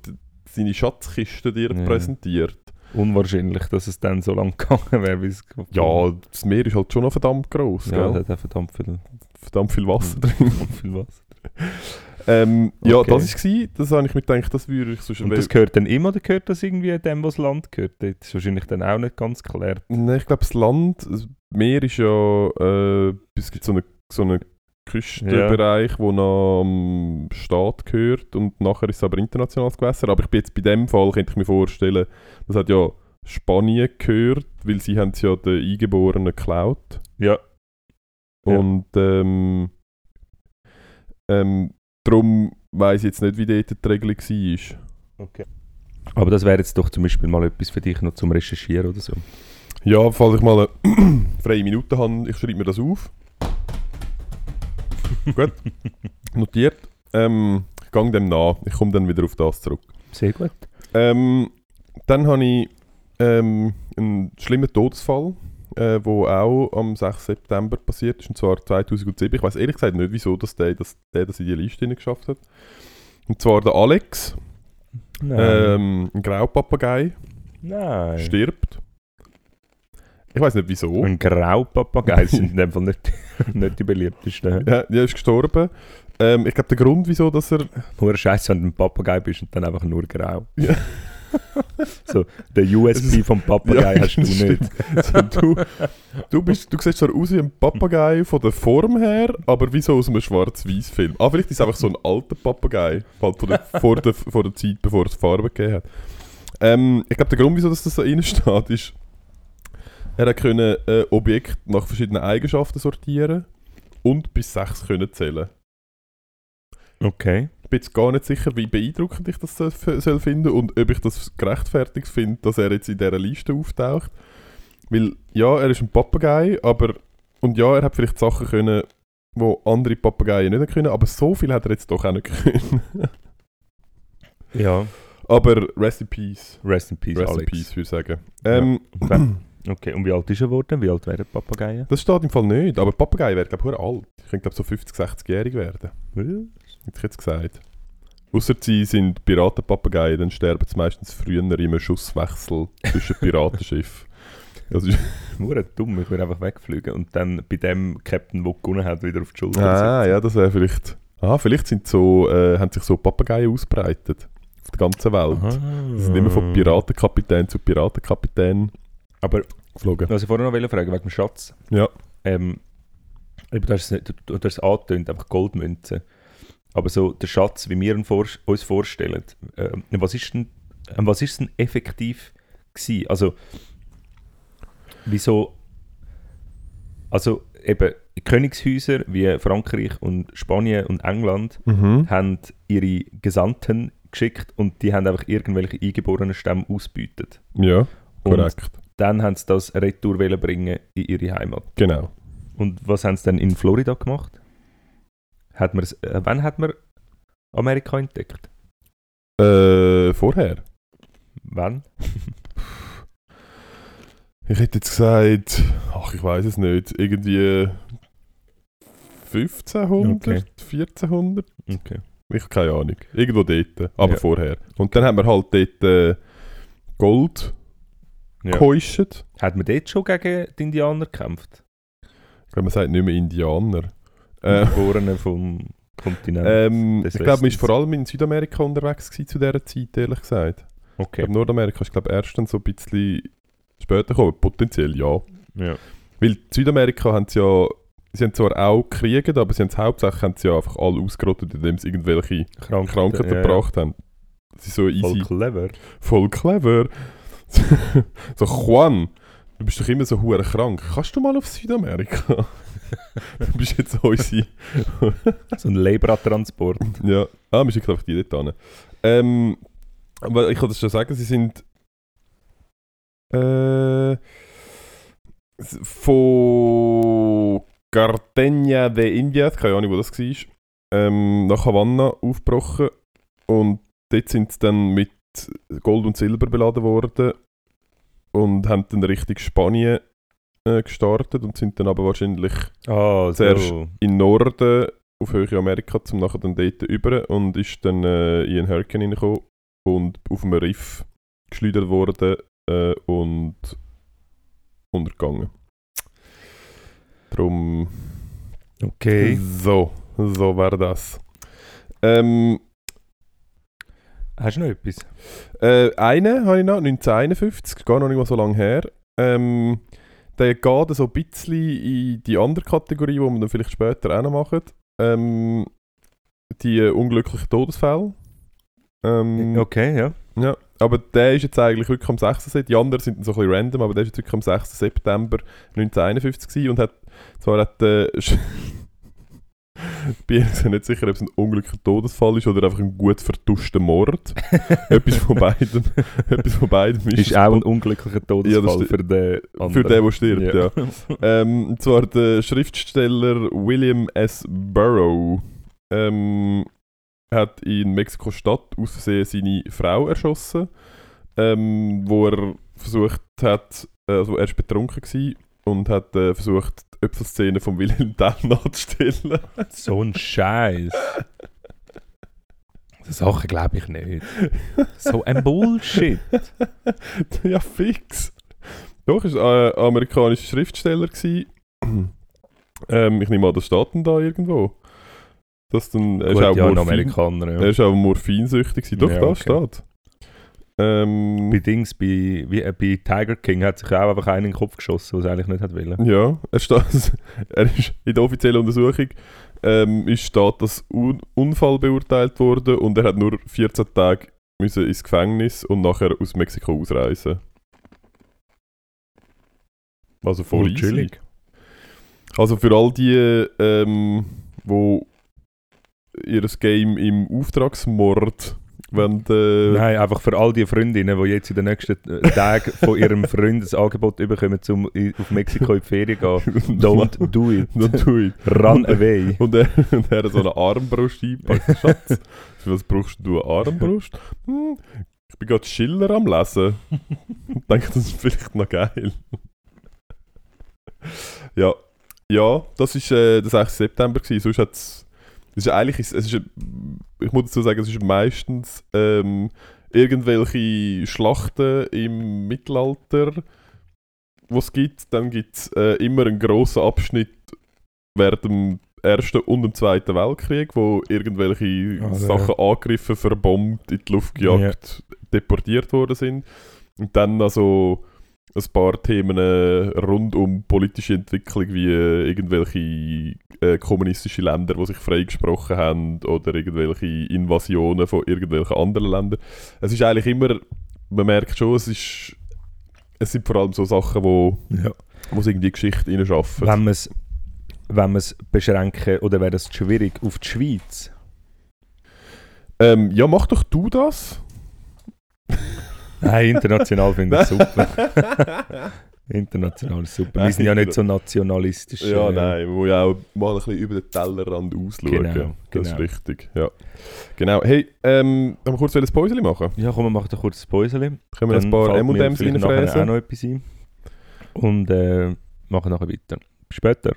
seine Schatzkiste dir Ja. präsentiert. Unwahrscheinlich, dass es dann so lang gegangen wäre, wie es... Ja, das Meer ist halt schon noch verdammt gross, ja, gell? da hat verdammt viel, verdammt viel Wasser drin. viel Wasser. Ähm, Ja, Okay. das war Das habe ich mir gedacht, das würde ich so Und das gehört dann immer oder gehört das irgendwie dem, was das Land gehört? Das ist wahrscheinlich dann auch nicht ganz klar. Nein, ich glaube, das Land, das Meer ist ja, äh, es gibt so einen so eine Küstenbereich, wo noch am Staat gehört und nachher ist es aber internationales Gewässer. Aber ich bin jetzt bei dem Fall, könnte ich mir vorstellen, das hat ja Spanien gehört, weil sie haben es ja den Eingeborenen geklaut. Ja, Ja. Und ähm, ähm, darum weiss ich jetzt nicht, wie dort die Regelung war. aber das wäre jetzt doch zum Beispiel mal etwas für dich noch zum Recherchieren oder so. Ja, falls ich mal eine freie Minute habe, ich schreibe mir das auf. Gut, notiert. Ähm, ich gehe dem nach. Ich komme dann wieder auf das zurück. Sehr gut. Ähm, dann habe ich ähm, einen schlimmen Todesfall, äh, wo auch am 6. September passiert ist, und zwar 2007. Ich weiß ehrlich gesagt nicht, wieso dass der, dass der das in die Liste geschafft hat. Und zwar der Alex, Nein. ähm, ein Graupapagei, Nein. stirbt. Ich weiß nicht wieso. Ein Graupapagei sind in dem Fall nicht, nicht die beliebtesten. Ja, der ist gestorben. Ähm, ich glaube, der Grund, wieso dass er. Nur Scheiße, wenn du ein Papagei bist und dann einfach nur grau. Ja. so, der USP vom Papagei hast du nicht. So, du, du, bist, du siehst zwar aus wie ein Papagei von der Form her, aber wie so aus einem Schwarz-Weiß-Film. Ah, vielleicht ist es einfach so ein alter Papagei, halt von der, vor, der, vor der Zeit, bevor es Farbe gegeben hat. Ähm, ich glaube, der Grund, wieso dass das so reinsteht, ist, er hat können äh, Objekte nach verschiedenen Eigenschaften sortieren und bis sechs können zählen. Okay. Ich bin jetzt gar nicht sicher, wie beeindruckend ich das soll, soll finden und ob ich das gerechtfertigt finde, dass er jetzt in dieser Liste auftaucht. Weil, ja, er ist ein Papagei, aber... Und ja, er hat vielleicht Sachen können, wo andere Papageien nicht können, aber so viel hat er jetzt doch auch nicht können. Ja. aber Rest in Peace. Rest in Peace, Rest in Alex. Peace, würde ich sagen. Ähm, Okay, und wie alt ist er geworden? Wie alt werden Papageien? Das steht im Fall nicht, aber Papagei wäre, glaube ich, alt. Ich könnte, glaube so 50, 60-jährig werden. Hätte ich jetzt gesagt. Ausser sie sind Piratenpapageien, dann sterben sie meistens früher einem Schusswechsel zwischen Piratenschiffen. Das ist Nur dumm, ich würde einfach wegfliegen und dann bei dem Captain, der gewonnen hat, wieder auf die Schulter ah, ja, das wäre vielleicht... Ah, vielleicht sind so, äh, haben sich so Papageien ausbreitet. Auf der ganzen Welt. Sie sind immer von Piratenkapitän zu Piratenkapitän Aber geflogen. was ich vorher noch fragen wegen dem Schatz. Ja. Ähm, du hast es, angetönt, einfach Goldmünzen. Aber so der Schatz, wie wir ihn vor, uns vorstellen, ähm, was ist denn, ähm, was ist denn effektiv gewesen? Also, wieso, also eben Königshäuser wie Frankreich und Spanien und England Mhm. haben ihre Gesandten geschickt und die haben einfach irgendwelche eingeborenen Stämme ausgebeutet. Ja, korrekt. Dann haben sie das retour bringen in ihre Heimat. Genau. Und was haben sie dann in Florida gemacht? Hat man's, äh, wann hat man Amerika entdeckt? Äh, vorher. Wann? Ich hätte jetzt gesagt, ach, ich weiß es nicht, irgendwie 1500, Okay. 1400? Okay. Ich habe keine Ahnung. Irgendwo dort, aber Ja. vorher. Und dann haben wir halt dort äh, Gold Ja. geheuscht. Hat man dort schon gegen die Indianer gekämpft? Ich glaube, man sagt nicht mehr Indianer. Äh, Geborene vom Kontinent. ähm, ich glaube, man war vor allem in Südamerika unterwegs gewesen zu dieser Zeit, ehrlich gesagt. Ich okay. glaube, Nordamerika ist glaube erst dann so ein bisschen später gekommen, potenziell ja. Ja. Weil Südamerika haben sie ja, sie haben zwar auch gekriegt, aber sie haben es hauptsächlich haben sie ja einfach alle ausgerottet, indem sie irgendwelche Krankheiten, Krankheiten ja, gebracht haben. Das ist so ja. Voll easy, clever. voll clever. so, Juan, du bist doch immer so hure krank. Kannst du mal auf Südamerika? du bist jetzt unsere... So ein Lebra-Transport. ja, ah, wir schicken einfach die dort hin. Ähm, aber ich kann das schon sagen, sie sind... Äh, von Cartagena de Indias, keine Ahnung, wo das war, ähm, nach Havanna aufgebrochen und dort sind sie dann mit Gold und Silber beladen worden und haben dann Richtung Spanien äh, gestartet und sind dann aber wahrscheinlich Ah, Zuerst- so. in Norden auf Höhe Amerika zum nachher dann dort über und ist dann äh, in einen Hurricane reingekommen und auf einem Riff geschleudert worden äh, und untergegangen. Drum Okay. so, so wäre das. Ähm, Hast du noch etwas? Äh, einen habe ich noch, 1951, gar noch nicht mal so lange her. Ähm, der geht so ein bisschen in die andere Kategorie, die wir dann vielleicht später auch noch machen. Ähm, die äh, unglücklichen Todesfälle. Ähm, Okay, ja. ja, aber der ist jetzt eigentlich wirklich am 6. September. Die anderen sind dann so ein bisschen random, aber der ist jetzt wirklich am 6. September 1951 gewesen und hat zwar hat äh, ich bin ehrlich gesagt nicht sicher, ob es ein unglücklicher Todesfall ist oder einfach ein gut vertuschter Mord. etwas von beiden. etwas von beiden Ist auch ein unglücklicher Todesfall sti- für den anderen. für den, der stirbt, ja. Ähm, und zwar der Schriftsteller William S. Burrow ähm, hat in Mexiko-Stadt aus Versehen seine Frau erschossen, ähm, wo er versucht hat, äh, also er war betrunken gewesen und hat äh, versucht, Äpfelszene von Wilhelm Tell nachzustellen. So ein Scheiß. So Sachen glaube ich nicht. So ein Bullshit. ja, fix. Doch, ist ein amerikanischer Schriftsteller ähm, ich nehme an, das steht denn da irgendwo. Das dann, er ist Gut, auch ja, ein Morphin- Amerikaner. Er Ja. ist auch morphinsüchtig. Doch, Ja, da okay. steht. Ähm, Bei Dings, bei, wie, äh, bei Tiger King hat sich auch einfach einen in den Kopf geschossen, was er eigentlich nicht hat wollen. ja, er steht, er ist in der offiziellen Untersuchung ähm, ist steht als Un Unfall beurteilt worden und er hat nur 14 Tage müssen ins Gefängnis und nachher aus Mexiko ausreisen. Also voll Oh, chillig. Also für all die, ähm, wo ihr Game im Auftragsmord wenn äh, Nein, einfach für all die Freundinnen, die jetzt in den nächsten äh, Tagen von ihrem Freund ein Angebot bekommen, um auf Mexiko in die Ferien zu gehen. Don't do it. Don't do it. Run away. Und er, und er hat so eine Armbrust eingepackt. Schatz, was brauchst du eine Armbrust? Hm, ich bin gerade Schiller am Lesen. Und denke, das ist vielleicht noch geil. ja, ja, das war äh, der 6. September. Gewesen. Sonst hat's, es ist eigentlich, es ist, ich muss dazu sagen, es ist meistens ähm, irgendwelche Schlachten im Mittelalter, die es gibt. Dann gibt es äh, immer einen grossen Abschnitt während dem Ersten und dem Zweiten Weltkrieg, wo irgendwelche ja. Sachen angegriffen, verbombt, in die Luft gejagt, deportiert worden sind. Und dann also ein paar Themen äh, rund um politische Entwicklung, wie äh, irgendwelche äh, kommunistische Länder, die sich freigesprochen haben, oder irgendwelche Invasionen von irgendwelchen anderen Ländern. Es ist eigentlich immer, man merkt schon, es ist es sind vor allem so Sachen, wo, Ja. wo es irgendwie Geschichte reinschaffen. Wenn man es wenn man's beschränken, oder wäre das schwierig, auf die Schweiz? Ähm, ja, mach doch du das. Nein, international finde ich super. international ist super. Wir sind ja nicht so nationalistisch. Ja, äh, nein, man muss ja auch mal ein bisschen über den Tellerrand ausschauen. Genau, das ist genau. richtig, ja. Genau, hey, ähm, haben wir kurz ein Päuschen machen? Ja, komm, wir machen da kurz ein Päuschen. Können wir ein paar M&M's nachher auch reinfräsen? noch etwas ein. Und äh, machen nachher weiter. Bis später.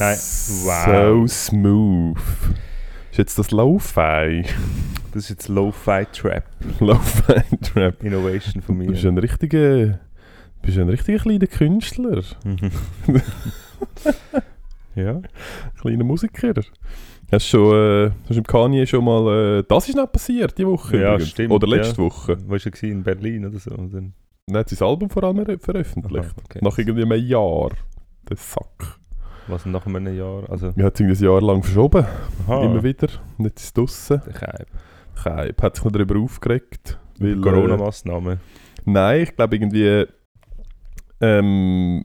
Nein, So wow. smooth. Ist jetzt das Lo-Fi? Das ist jetzt Lo-Fi Trap Lo-Fi-Trap. Innovation von Du mir. bist ein richtiger, bist ein richtiger kleiner Künstler. Mhm. ja. Kleiner Musiker. Hast du schon, äh, hast du im Kanye schon mal, äh, das ist nicht passiert, die Woche Ja, übrigens. stimmt, Oder letzte ja. Woche. Wo war er? gewesen? In Berlin oder so? Oder? Dann hat sein Album vor allem ver- veröffentlicht. Aha, okay. Nach irgendwie einem Jahr. Der Sack. Was nach einem Jahr? Also, Er hat es ein Jahr lang verschoben. aha, Immer wieder. Und jetzt ist es draussen. der Keib. Keib hat sich noch darüber aufgeregt. Weil, äh, Corona-Massnahmen. Nein, ich glaube irgendwie. Ähm,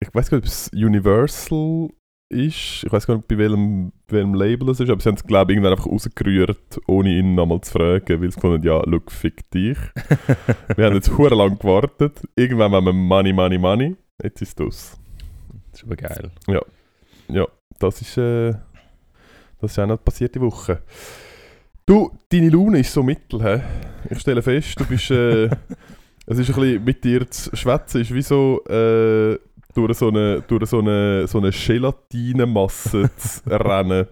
ich weiß gar nicht, ob es Universal ist. Ich weiß gar nicht, bei welchem, welchem Label es ist, aber sie haben es, glaube ich, irgendwann einfach rausgerührt, ohne ihn nochmal zu fragen, weil sie gefunden ja, look, fick dich. wir haben jetzt lang gewartet. Irgendwann haben wir Money, Money, Money. Jetzt ist es ist aber geil. Ja, das ist, äh, das ist auch noch passiert die Woche. Du, deine Laune ist so mittel, hä? Ich stelle fest, du bist, äh, es ist ein bisschen mit dir zu schwätzen, ist wie so, äh, durch so eine, durch so eine, so eine Gelatinemasse zu rennen,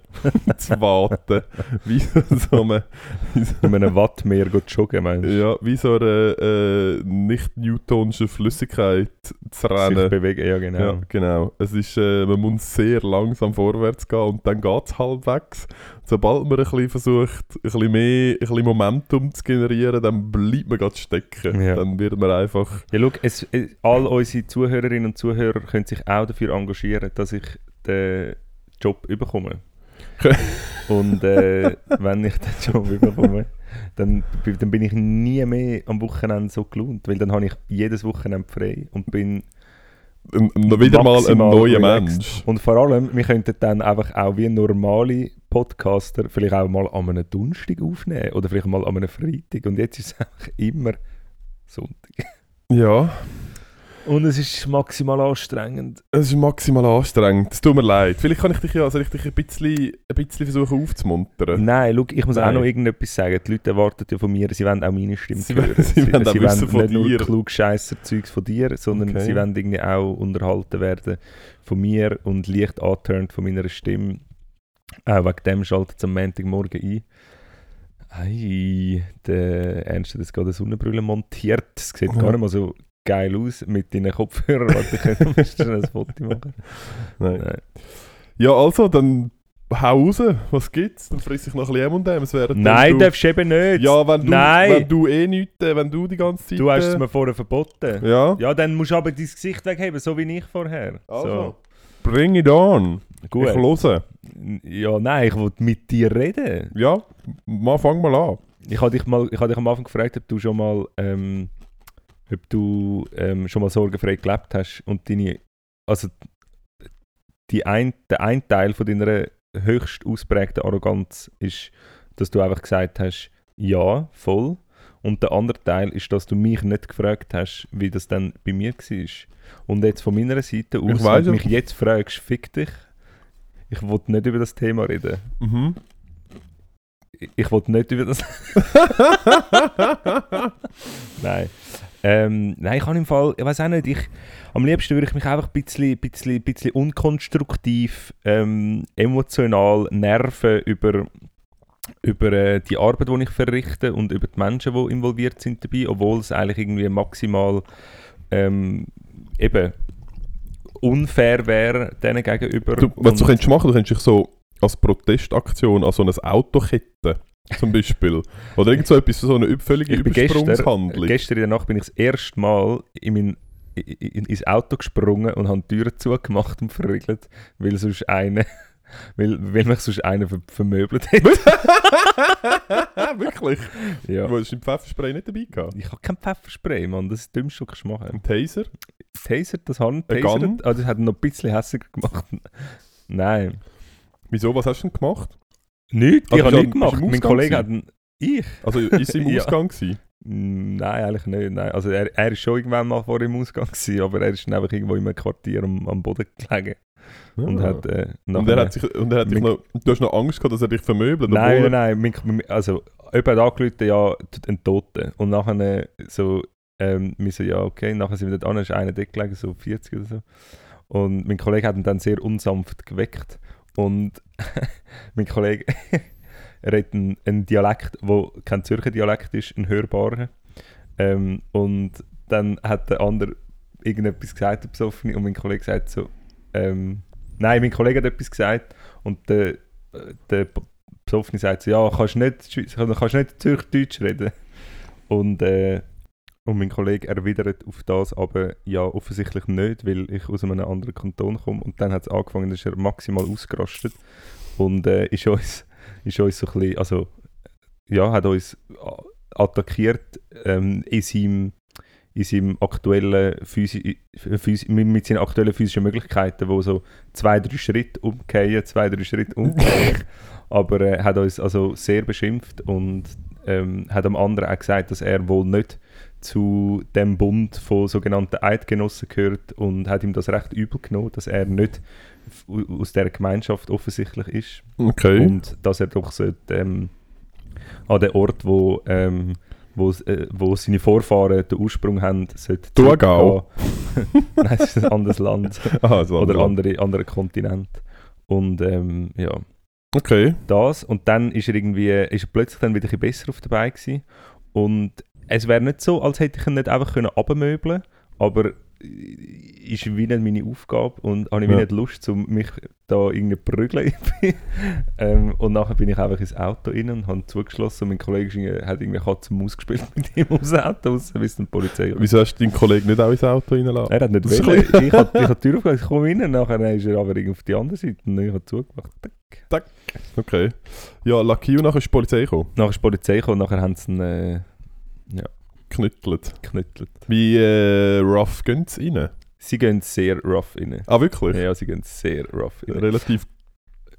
zu warten. Wie so eine, wie so, In einem Wattmeer geht joggen, meinst du? ja, wie so eine äh, nicht-newtonische Flüssigkeit zu Sich rennen. bewegen, ja genau. Ja, genau. Es ist, äh, man muss sehr langsam vorwärts gehen und dann geht es halbwegs. Sobald man ein bisschen versucht, ein bisschen mehr ein bisschen Momentum zu generieren, dann bleibt man gerade stecken. Ja. Dann wird man einfach... Ja, schau, es, es, all unsere Zuhörerinnen und Zuhörer können sich auch dafür engagieren, dass ich den Job überkomme. und äh, wenn ich den Job überkomme, dann, dann bin ich nie mehr am Wochenende so gelohnt, weil dann habe ich jedes Wochenende frei und bin wieder mal ein neuer relaxed. Mensch. Und vor allem, wir könnten dann einfach auch wie normale Podcaster vielleicht auch mal an einem Donnerstag aufnehmen oder vielleicht mal an einem Freitag und jetzt ist es einfach immer Sonntag. Ja, Und es ist maximal anstrengend. es ist maximal anstrengend. Es tut mir leid. Vielleicht kann ich dich ja also richtig ein bisschen, ein bisschen versuchen aufzumuntern. Nein, schau, ich muss auch Nein. noch irgendetwas sagen. Die Leute erwarten ja von mir, sie wollen auch meine Stimme Sie hören. wollen- sie wollen auch wissen von nicht nur dir. klugscheisser Zeugs von dir, sondern Okay. sie wollen irgendwie auch unterhalten werden von mir und leicht angeturnt von meiner Stimme. Auch wegen dem schaltet es am Montagmorgen ein. Ei, der Ernst hat jetzt gerade eine Sonnenbrille montiert. Es sieht Ja. gar nicht mal so geil aus mit deinen Kopfhörern. Warte, ich könnte schnell ein Foto machen. Nein. Nein. Ja, also, dann hau raus. Was gibt's? Dann friss ich noch ein bisschen M&M's. Nein, du... darfst du eben nicht. Ja, wenn du, Nein. wenn du eh nichts, äh, wenn du die ganze Zeit... Du hast es äh, mir vorher verboten. Ja, Ja, dann musst du aber dein Gesicht wegheben, so wie ich vorher. also. Bring it on. Gut. Ich höre. Ja, nein, ich wollte mit dir reden. Ja, mal, fang mal an. Ich habe dich, mal- ich habe dich am Anfang gefragt, ob du schon mal ähm, ob du ähm, schon mal sorgenfrei gelebt hast und deine, also die ein, der ein Teil von deiner höchst ausprägten Arroganz ist, dass du einfach gesagt hast, ja, voll. Und der andere Teil ist, dass du mich nicht gefragt hast, wie das dann bei mir war. Und jetzt von meiner Seite aus, Ich wenn du mich jetzt fragst, fick dich. Ich wollte nicht über das Thema reden. Mhm. Ich- Ich wollte nicht über das. nein. Ähm, nein, ich habe im Fall, ich weiß auch nicht, ich, am liebsten würde ich mich einfach ein bisschen, bisschen, bisschen unkonstruktiv, ähm, emotional nerven über, über äh, die Arbeit, die ich verrichte und über die Menschen, die involviert sind dabei, obwohl es eigentlich irgendwie maximal ähm, eben unfair wäre denen gegenüber. Du, was du könntest machen, du könntest dich so als Protestaktion an so ein Auto ketten, zum Beispiel. Oder irgend so etwas, so eine völlige Ich bin gestern, Übersprungshandlung. gestern in der Nacht bin ich das erste Mal in mein, in, ins Auto gesprungen und habe die Türen zugemacht und verriegelt, weil sonst eine, weil, weil mich sonst einer ver vermöbelt hat. Wirklich? ja. Du hast im Pfefferspray nicht dabei gehabt? Ich habe kein Pfefferspray, Mann. Das ist das Dümmste, was ich machen Ein Taser? Taser, das haben Taser. Gun? Also das hat ihn noch ein bisschen hässiger gemacht. Nein. Wieso, was hast du denn gemacht? Nichts, Ah, ich habe nichts gemacht. Mein Kollege hat einen... Ich? Also ist sie im Ja. Ausgang? Mm, Nein, eigentlich nicht. Nein. Also er, er ist schon irgendwann mal vor im Ausgang gewesen, aber er ist dann einfach irgendwo in einem Quartier am, am Boden gelegen. Und hat, äh, und er hat sich, und er hat dich noch, du hast noch Angst gehabt, dass er dich vermöbelt? Nein, nein, nein. Mein, also, jemand hat angerufen, ja, ein Toter. Und nachher so, ähm, wir so, ja, okay. Nachher sind wir dort an, ist einer dort gelegen, so 40 oder so. Und mein Kollege hat ihn dann sehr unsanft geweckt. Und mein Kollege, hat einen, einen Dialekt, der kein Zürcher Dialekt ist, ein hörbarer. Ähm, und dann hat der andere irgendetwas gesagt, der Besoffene, und mein Kollege sagt so, ähm, nein, mein Kollege hat etwas gesagt und der, der Besoffene sagt so, ja, kannst nicht, kannst nicht Zürich-Deutsch reden. Und, äh, und mein Kollege erwidert auf das aber, ja, offensichtlich nicht, weil ich aus einem anderen Kanton komme. Und dann hat es angefangen, ist er maximal ausgerastet und äh, ist, uns, ist uns so ein bisschen, also, ja, hat uns a- attackiert ähm, in seinem in seinem aktuellen Physi mit seinen aktuellen physischen Möglichkeiten, wo so zwei, drei Schritte umkehren, zwei, drei Schritte umkehren. Aber er hat uns also sehr beschimpft und ähm, hat am anderen auch gesagt, dass er wohl nicht zu dem Bund von sogenannten Eidgenossen gehört und hat ihm das recht übel genommen, dass er nicht aus der Gemeinschaft offensichtlich ist Okay. und dass er doch sollte, ähm, an den Ort, wo, ähm, wo, äh, wo seine Vorfahren den Ursprung haben, sollte Thurgau? Nein, es ist ein anderes Land Aha, so oder also. andere, anderer Kontinent. Und ähm, ja, Okay. das. Und dann ist er irgendwie, ist er plötzlich dann wieder ein bisschen besser auf dabei gewesen. Und es wäre nicht so, als hätte ich ihn nicht einfach können abmöbeln aber ist wie nicht meine Aufgabe und habe ich Ja. nicht Lust, um mich da irgendwie zu prügeln. ähm, und nachher bin ich einfach ins Auto rein und habe zugeschlossen und mein Kollege hat irgendwie Katz und Maus gespielt mit ihm ums Auto raus, bis dann die Polizei. Wieso hast du deinen Kollegen nicht auch ins Auto reinlassen? Er hat nicht wollen. Ich habe hab die Tür aufgemacht, ich komme rein, nachher ist er aber irgendwie auf die andere Seite und ich habe zugemacht. Okay. Ja, Lucky und nachher ist die Polizei gekommen. Nachher ist die Polizei gekommen und nachher haben sie ihn äh, Knüttelt. geknüttelt. Wie äh, rough gehen sie rein? Sie gehen sehr rough rein. Ah, wirklich? Ja, sie gehen sehr rough rein. Relativ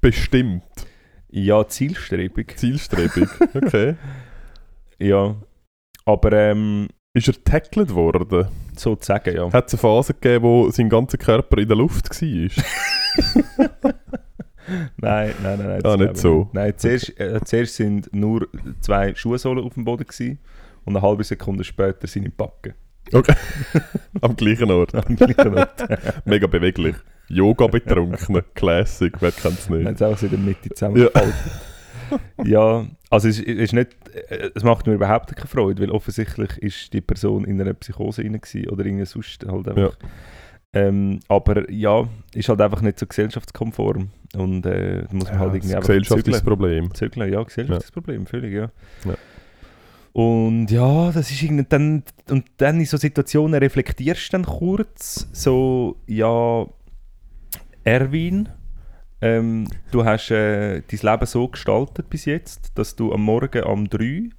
bestimmt. Ja, zielstrebig. Zielstrebig. Okay. Ja. Aber ähm, ist er tackled worden? sozusagen, ja. Hat es eine Phase gegeben, wo sein ganzer Körper in der Luft war? Nein, nein, nein. nein Ah, nicht glaube ich so. Nein, zuerst, äh, zuerst sind nur zwei Schuhsohlen auf dem Boden gewesen, und eine halbe Sekunde später sind im Backen. Am gleichen Ort. Am gleichen Ort. Mega beweglich. Yoga betrunken. Classic. Wer kennt es nicht? haben sie auch so in der Mitte zusammengefaltet. Ja. also es, es ist nicht, es macht mir überhaupt keine Freude, weil offensichtlich ist die Person in einer Psychose rein oder irgendwie sonst halt einfach. Ähm, aber ja, ist halt einfach nicht so gesellschaftskonform und äh, muss man halt irgendwie das einfach gesellschaftliches zügeln. Problem. Zügeln, ja, gesellschaftliches Problem, völlig, ja. Ja. Und ja, das ist irgendwie dann, und dann in so Situationen reflektierst du dann kurz, so, ja, Erwin, ähm, du hast äh, dein Leben so gestaltet bis jetzt, dass du am Morgen um 3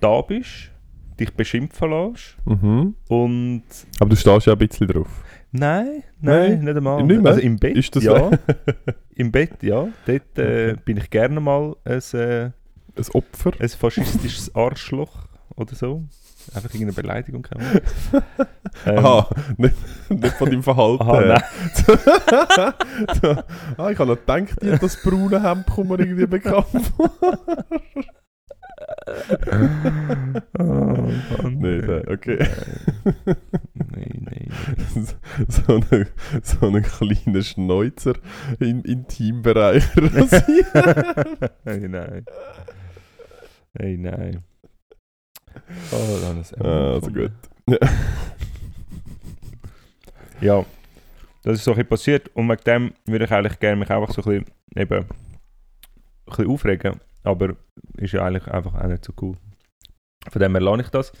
da bist, dich beschimpfen lässt. Mhm. Und Aber du stehst ja ein bisschen drauf. nein, nein, Nein? nicht einmal. Nicht? Also im Bett, ja. Im Bett, ja. Dort äh, bin ich gerne mal ein, äh, ein Opfer? ein faschistisches Arschloch oder so. Einfach irgendeine Beleidigung. Ahnung. ähm, Aha, nicht, nicht von deinem Verhalten aha, nein. so, ah, ich habe noch gedacht, die, das braune Hemd kommt mir irgendwie bekannt vor. Oh, Mann. Nein, nein, okay. Nein, nein, so einen so eine kleinen Schneuzer im Intimbereich. Nein, nein. Nein, nein. Oh, dann ist Ah, also gut. Ja, das ist so ein bisschen passiert und wegen dem würde ich eigentlich gerne mich einfach so ein bisschen, eben, ein bisschen aufregen, aber ist ja eigentlich einfach auch nicht so cool. Von dem her lerne ich das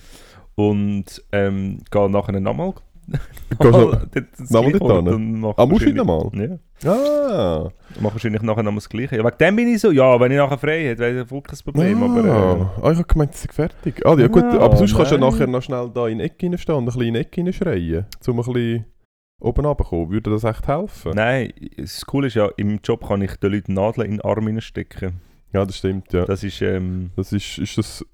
und ähm, gehe nachher nochmal Gehst du- nochmal dort hin? Ah, musst du nochmal? Ja, Ah, mache wahrscheinlich nachher nochmal das Gleiche. Ja, wegen dem bin ich so, ja, wenn ich nachher frei hätte, wäre das wirklich ein Problem, aber... Äh, ah, ah, ich habe gemeint, sie sind fertig. Ah, ja gut, Ah, aber sonst kannst du ja nein. nachher noch schnell da in die Ecke reinstehen und ein bisschen in die Ecke reinschreien, um ein bisschen oben runterzukommen. Würde das echt helfen? Nein, das Coole ist ja, im Job kann ich den Leuten Nadeln in den Arm reinstecken. Ja, das stimmt, ja. Das ist, ähm, Das ist, ist das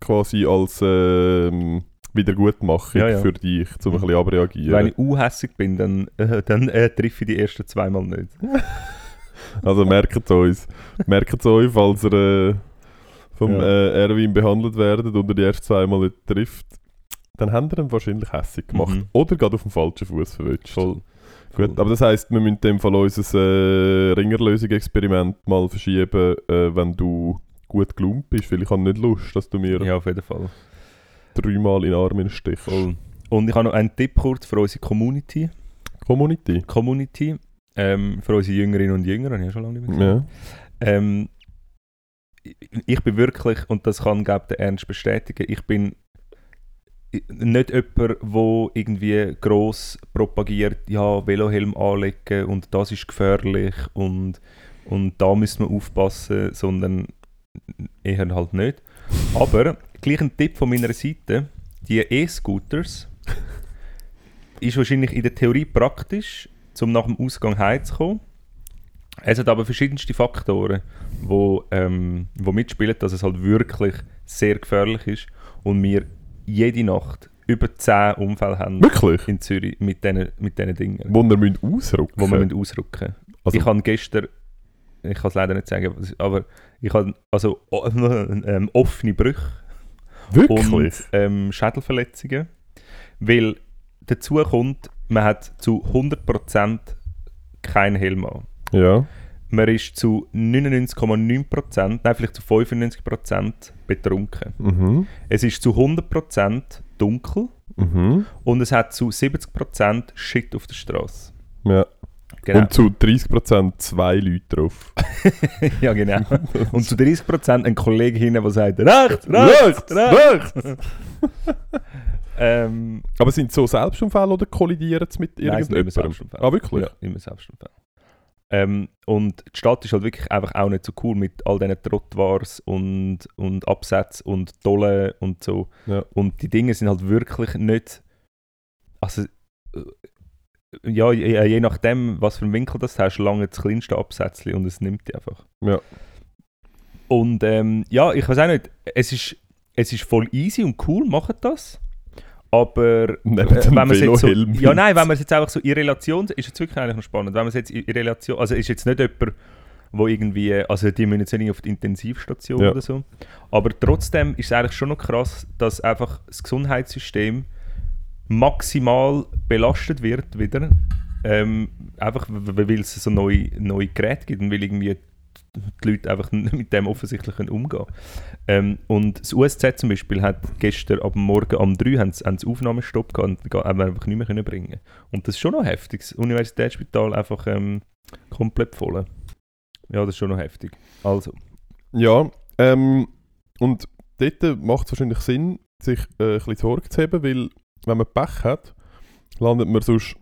quasi als ähm, Wiedergutmachung Ja, ja. für dich, um ein bisschen abreagieren. wenn ich unhässig bin, dann, äh, dann äh, treffe ich die ersten zweimal nicht. Also merkt es uns. Merkt es euch, falls ihr äh, vom Ja. äh, Erwin behandelt werdet und er die erst zweimal nicht trifft, dann habt ihr ihn wahrscheinlich hässig gemacht. Mhm. Oder gerade auf dem falschen Fuß verwünscht. Voll. Gut, aber das heisst, wir müssen in dem Fall unser äh, Ringerlösung-Experiment mal verschieben, äh, wenn du gut gelaunt bist, weil ich habe nicht Lust, dass du mir Ja, auf jeden Fall. Dreimal in den Arm stichst. Voll. Und ich habe noch einen Tipp kurz für unsere Community. Community. Community ähm, für unsere Jüngerinnen und Jünger, habe ich ja schon lange nicht mehr gesagt. Ja. Ähm, ich- bin wirklich, und das kann glaub, der Ernst bestätigen, ich bin nicht jemand, der irgendwie gross propagiert, ja, Velohelm anlegen und das ist gefährlich und, und da müssen wir aufpassen, sondern eher halt nicht. Aber gleich ein Tipp von meiner Seite, die E-Scooters ist wahrscheinlich in der Theorie praktisch, um nach dem Ausgang heimzukommen. Es hat aber verschiedenste Faktoren, wo, ähm, wo mitspielen, dass es halt wirklich sehr gefährlich ist und wir jede Nacht über 10 Unfälle haben Wirklich? in Zürich mit diesen mit diesen Dingen, Wo wir müssen ausrücken wo wir müssen ausrücken. Also- ich habe gestern, ich kann es leider nicht sagen, aber ich habe also ähm, offene Brüche Wirklich? und ähm, Schädelverletzungen, weil dazu kommt, man hat zu 100% keinen Helm an. Ja. Man ist zu 99,9%, nein, vielleicht zu 95% betrunken. Mhm. Es ist zu 100% dunkel Mhm. und es hat zu 70% Shit auf der Straße. Ja. Genau. Und zu 30% zwei Leute drauf. ja, genau. Und zu 30% ein Kollege hinten, der sagt: Rechts, rechts, rechts. rechts! Ähm, Aber sind es so Selbstunfälle oder kollidieren mit es immer irgendjemandem? Ah, wirklich? Ja, immer Selbstunfälle. Ähm, und die Stadt ist halt wirklich einfach auch nicht so cool mit all diesen Trottoirs und, und Absätzen und Tollen und so. Ja. Und die Dinge sind halt wirklich nicht. Also, äh, ja, je, je nachdem, was für einen Winkel das hast, lange das kleinste Absätzchen und es nimmt die einfach. Ja. Und ähm, ja, ich weiß auch nicht, es ist, es ist voll easy und cool, macht das. Aber Neben äh, wenn man es jetzt so, ja nein, wenn man es jetzt einfach so in Relation, ist jetzt wirklich eigentlich noch spannend, wenn man es jetzt in in Relation, also ist jetzt nicht jemand, wo irgendwie, also die müssen jetzt nicht auf die Intensivstation Ja. oder so, aber trotzdem ist es eigentlich schon noch krass, dass einfach das Gesundheitssystem maximal belastet wird wieder, ähm, einfach weil es so neue, neue Geräte gibt und weil irgendwie die Leute einfach mit dem offensichtlich können umgehen ähm, Und das USZ zum Beispiel hat gestern ab Morgen um 3 haben sie, haben sie Aufnahmestopp gehabt und haben einfach nicht mehr können bringen Und das ist schon noch heftig. Das Universitätsspital einfach ähm, komplett voll. Ja, das ist schon noch heftig. Also, Ja, ähm, und dort macht es wahrscheinlich Sinn, sich äh, ein bisschen Sorge zu haben, weil wenn man Pech hat, landet man sonst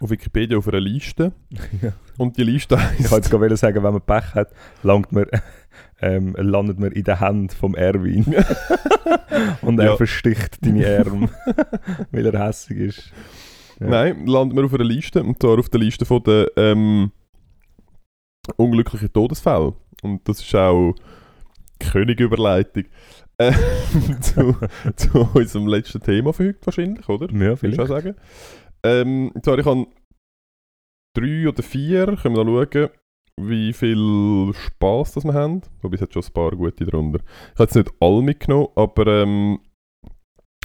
auf Wikipedia auf einer Liste. Ja. Und die Liste Ich heisst... wollte jetzt gerade sagen, wenn man Pech hat, langt man, ähm, landet man in den Händen vom Erwin. Und er Ja. versticht deine Arme, weil er hässig ist. Ja. Nein, landen wir auf einer Liste. Und zwar auf der Liste von der ähm, unglücklichen Todesfälle. Und das ist auch Königüberleitung äh, zu, zu unserem letzten Thema für heute wahrscheinlich, oder? Ja, ich vielleicht. auch sagen. Ähm, zwar, ich habe drei oder vier, können wir noch schauen, wie viel Spaß das wir haben. Wobei es hat schon ein paar gute drunter. Ich habe jetzt nicht alle mitgenommen, aber ähm,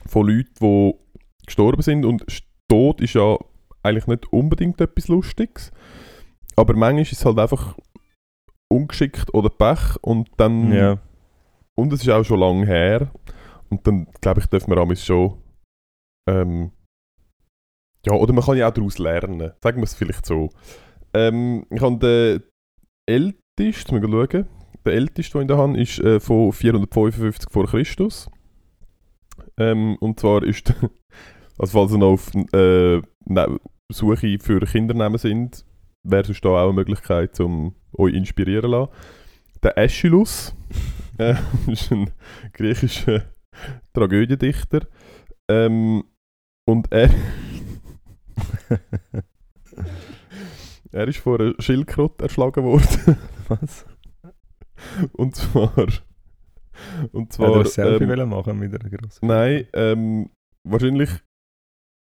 von Leuten, die gestorben sind. Und Tod ist ja eigentlich nicht unbedingt etwas Lustiges. Aber manchmal ist es halt einfach ungeschickt oder Pech und dann... Ja. Und es ist auch schon lange her. Und dann, glaube ich, dürfen wir amigs schon. Ähm, ja, oder man kann ja auch daraus lernen. Sagen wir es vielleicht so. Ähm, ich habe den ältesten, mal schauen. Der älteste, den ich da habe, ist äh, von 455 vor Christus. Ähm, und zwar ist, also falls ihr noch auf äh, Suche für Kindernamen sind, wäre sonst da auch eine Möglichkeit, um euch inspirieren zu lassen. Der Aeschylus äh, ist ein griechischer Tragödiedichter. Ähm, und er. er ist von einer Schildkröte erschlagen worden. Was? Und zwar. Und Hat zwar. er ein Selfie ähm, machen mit einer grossen Nein, ähm, wahrscheinlich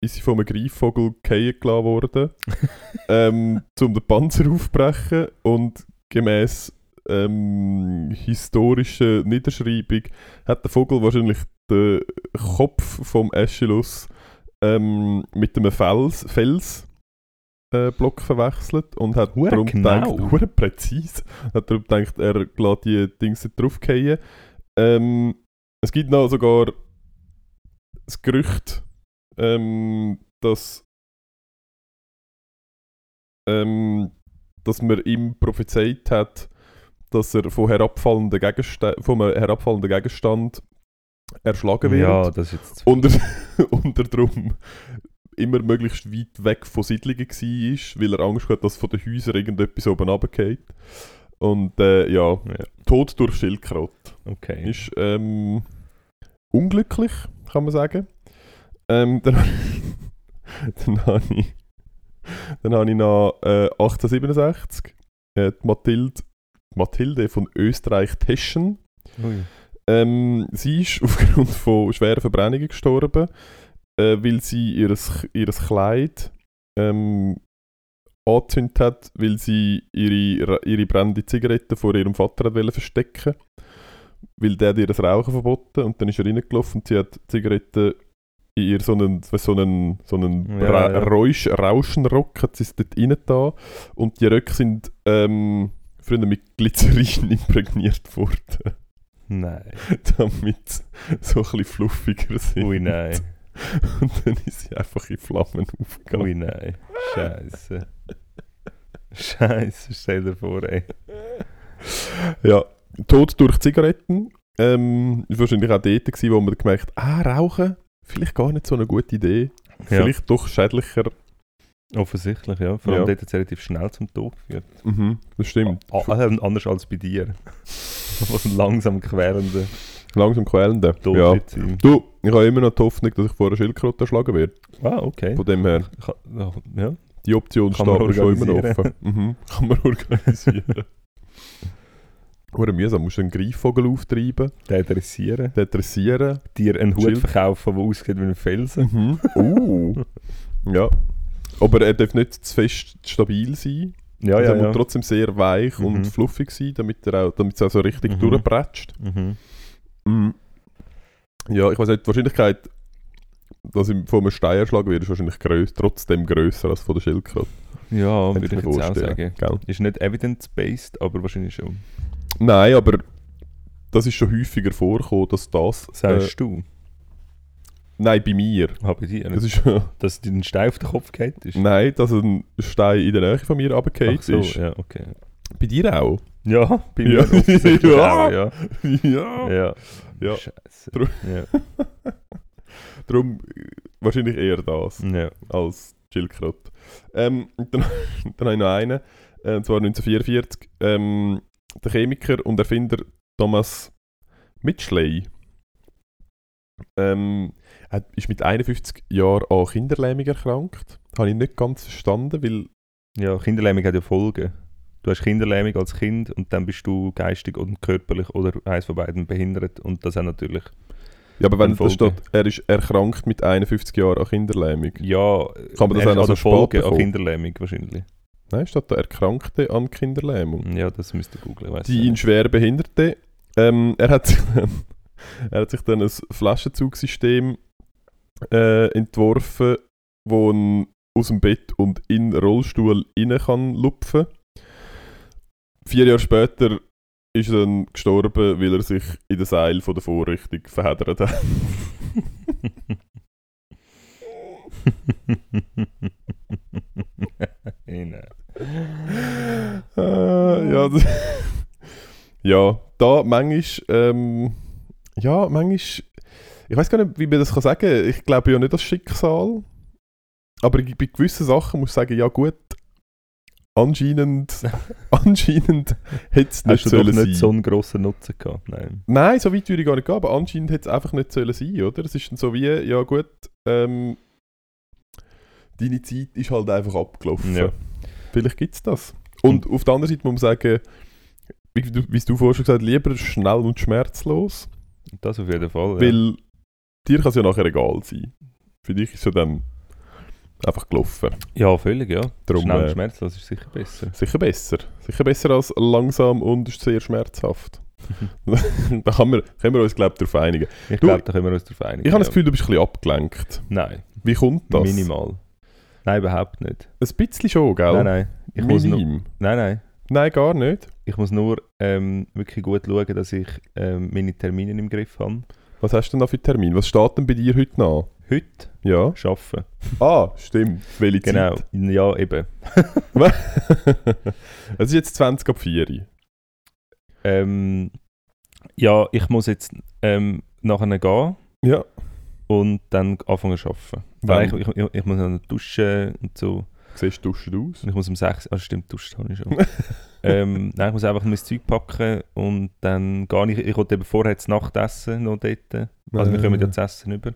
ist sie von einem Greifvogel fallen gelassen worden, ähm, um den Panzer aufzubrechen und gemäß ähm, historischer Niederschreibung hat der Vogel wahrscheinlich den Kopf vom Aeschylus ähm, mit einem Fels, Fels äh, Block verwechselt und hat Hure darum genau. gedacht, präzise, hat darum gedacht, er lässt die Dings draufgehen. Ähm, es gibt noch sogar das Gerücht, ähm, dass, ähm, dass man ihm prophezeit hat, dass er von, herabfallenden Gegensta von einem herabfallenden Gegenstand erschlagen wird. Ja, das ist jetzt Und er, und er darum immer möglichst weit weg von Siedlungen war, weil er Angst hat, dass von den Häusern irgendetwas oben runtergeht. Und äh, ja, Ja. Tod durch Schildkröte Okay. ist ähm, unglücklich, kann man sagen. Ähm, dann dann habe ich, dann habe ich noch äh, 1867 äh, die Mathilde, Mathilde von Österreich-Teschen. Ähm, sie ist aufgrund von schweren Verbrennungen gestorben, äh, weil sie ihres Kleid ähm, angezündet hat, weil sie ihre, ihre brennende Zigarette vor ihrem Vater wollen verstecken weil der hat ihr das Rauchen verboten und dann ist er reingelaufen und sie hat die Zigarette in ihr so einen, so einen, so einen Ja, Ra ja. Rausch, Rauschenrock hat sie es dort rein da und die Röcke sind ähm, früher mit Glycerin imprägniert worden Nein. damit sie so ein bisschen fluffiger sind. Ui, nein. Und dann ist sie einfach in Flammen aufgegangen. Ui, nein. Scheiße. Scheiße, stell dir vor, ey. Ja, Tod durch Zigaretten. Ähm, ist wahrscheinlich auch dort gewesen, wo man gemerkt ah, Rauchen, vielleicht gar nicht so eine gute Idee. Ja. Vielleicht doch schädlicher. Offensichtlich, ja. Vor allem Ja. dort hat es relativ schnell zum Tod geführt. Mhm, das stimmt. Ah, ah, anders als bei dir. Was ein langsam quälender Langsam quälende. Tod Ja. Du, ich habe immer noch die Hoffnung, dass ich vor einer Schildkröte erschlagen werde. Ah, okay. Von dem her, ja, die Option steht mir schon immer offen. Mhm, kann man organisieren. Oder mühsam, musst du einen Greifvogel auftreiben, Den dressieren. den dressieren. Dir einen Hut Schild. verkaufen, der aussieht wie ein Felsen. Mhm. Uh. ja. Aber er darf nicht zu fest stabil sein. Ja, ja, er muss ja. trotzdem sehr weich Mhm. und fluffig sein, damit er auch, damit es auch so richtig Mhm. durchprätscht. Mhm. Mhm. Ja, ich weiß nicht, die Wahrscheinlichkeit, dass ich von einem Stein erschlagen werde, ist wahrscheinlich größ, trotzdem grösser als von der Schildkröte. Ja, würde ich mir jetzt auch sagen. gell? Ist nicht evidence-based, aber wahrscheinlich schon. Nein, aber das ist schon häufiger vorgekommen, dass das... Sagst du? Nein, bei mir. Ah, bei dir. Das ist, Dass dir ein Stein auf den Kopf geht ist? nein, dass ein Stein in der Nähe von mir runtergefallen so, ist. ja, okay. Bei dir auch? Ja, bei mir Ja. auch, ja. ja. Ja. Ja. Scheiße. Dr- Ja. Darum wahrscheinlich eher das ja. als Schildkröte. Ähm, dann, dann habe ich noch einen, äh, und zwar 1944. Ähm, der Chemiker und Erfinder Thomas Mitchley ähm, ist mit 51 Jahren an Kinderlähmung erkrankt. Habe ich nicht ganz verstanden, weil... Ja, Kinderlähmung hat ja Folgen. Du hast Kinderlähmung als Kind und dann bist du geistig und körperlich oder eins von beiden behindert und das hat natürlich... Ja, aber wenn da steht, er ist erkrankt mit 51 Jahren an Kinderlähmung. Ja, Kann man das er auch noch ist so an? Kinderlähmung wahrscheinlich. Nein, steht da Erkrankte an Kinderlähmung. Ja, das müsste googeln. Die ihn schwer behinderte. Ähm, er, hat sich dann, er hat sich dann ein Flaschenzugsystem äh, entworfen, wo ihn aus dem Bett und in den Rollstuhl rein kann lupfen. Vier Jahre später ist er dann gestorben, weil er sich in den Seil von der Vorrichtung verheddert hat. Nein. äh, ja, ja, da manchmal, ähm, ja, manchmal, ich weiß gar nicht, wie man das kann sagen kann. Ich glaube ja nicht das Schicksal. Aber bei gewissen Sachen muss ich sagen, ja gut, anscheinend, anscheinend hätte es nicht sollen nicht sein. so einen grossen Nutzen gehabt? Nein. Nein, so weit würde ich gar nicht gehen, aber anscheinend hätte es einfach nicht sollen sein, oder? Es ist dann so wie, ja gut, ähm, deine Zeit ist halt einfach abgelaufen. Ja. Vielleicht gibt es das. Und auf der anderen Seite muss man sagen, wie wie du vorhin schon gesagt hast, lieber schnell und schmerzlos, Das auf jeden Fall. Ja. Dir kann es ja nachher egal sein. Für dich ist es ja dann einfach gelaufen. ja, völlig, ja. Darum, Schnell und äh, schmerzlos ist sicher besser. Sicher besser. Sicher besser als langsam und sehr schmerzhaft. da kann wir, können wir uns, glaube ich, darauf einigen. Ich glaube, da können wir uns darauf einigen. Ich habe das. Gefühl, du bist ein bisschen abgelenkt. Nein, Wie kommt das? minimal. Nein, überhaupt nicht. Ein bisschen schon, gell? Nein, nein. Ich muss nur, nein, nein. Nein, gar nicht. Ich muss nur ähm, wirklich gut schauen, dass ich ähm, meine Termine im Griff habe. Was hast du denn da für Termin? Was steht denn bei dir heute nach? Heute Ja. arbeiten. Ah, stimmt. Welche Genau. Zeit? Ja, eben. es ist jetzt 20 ab 4. Ähm, ja, ich muss jetzt ähm, nachher gehen Ja. und dann anfangen zu arbeiten. Ich, ich, ich muss noch duschen und so. Siehst du duschen aus? Und ich muss um 6 Ah, stimmt, duschen habe ich schon. ähm, nein, ich muss einfach mein Zeug packen und dann gar nicht. Ich wollte eben vorher das Nachtessen noch dort. Also wir kommen ja zu essen über.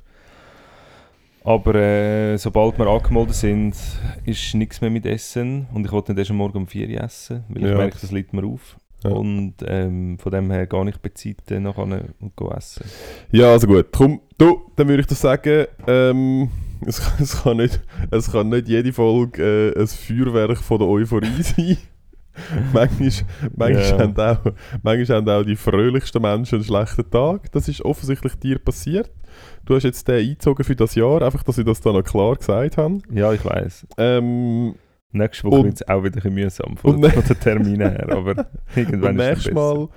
Aber äh, sobald wir angemeldet sind, ist nichts mehr mit Essen. Und ich wollte nicht erst am Morgen um 4 Uhr essen, weil ich Ja. merke, das liegt mir auf. Ja. Und ähm, von dem her gar nicht bezahlt äh, nachher und essen. Ja, also gut. Komm, du, dann würde ich das sagen, ähm, es, es, kann nicht, es kann nicht jede Folge äh, ein Feuerwerk von der Euphorie sein. manchmal, manchmal, Ja. haben auch, manchmal haben auch die fröhlichsten Menschen einen schlechten Tag. Das ist offensichtlich dir passiert. Du hast jetzt den eingezogen für das Jahr, einfach, dass ich das da noch klar gesagt habe. Ja, ich weiß. Ähm, Nächste Woche wird es auch wieder ein bisschen mühsam von, von den Terminen her. Aber irgendwann und ist es nächstes besser. Mal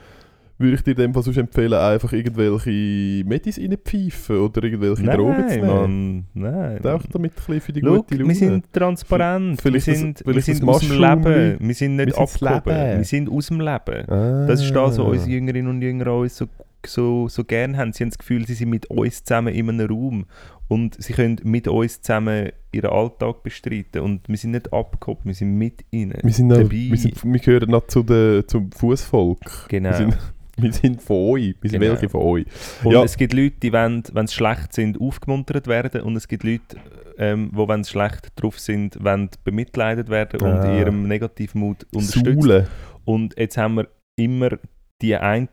würde ich dir dem Fall sonst empfehlen, einfach irgendwelche Medis reinpfeifen oder irgendwelche Drogen zu Nein, nehmen. Mann, nein. Auch damit ein bisschen für die Schau, gute Laune. wir sind transparent, Vielleicht wir das- sind, wir das sind aus dem. Leben, wir sind nicht Wir abgehoben, wir sind aus dem Leben. Ah. Das ist das, was unsere Jüngerinnen und Jünger uns so, so, so gerne haben. Sie haben das Gefühl, sie sind mit uns zusammen in einem Raum und sie können mit uns zusammen ihren Alltag bestreiten und wir sind nicht abgehoben, wir sind mit ihnen wir, sind dabei. wir, sind, wir gehören noch zu der, zum Fußvolk. Genau. Wir sind, von euch. Wir sind Genau. welche von euch. Und Ja. es gibt Leute, die wollen, wenn sie schlecht sind, aufgemuntert werden und es gibt Leute, ähm, die, wenn sie schlecht drauf sind, wollen bemitleidet werden und Ah. in ihrem Negativmut unterstützt. Saule. Und jetzt haben wir immer die eine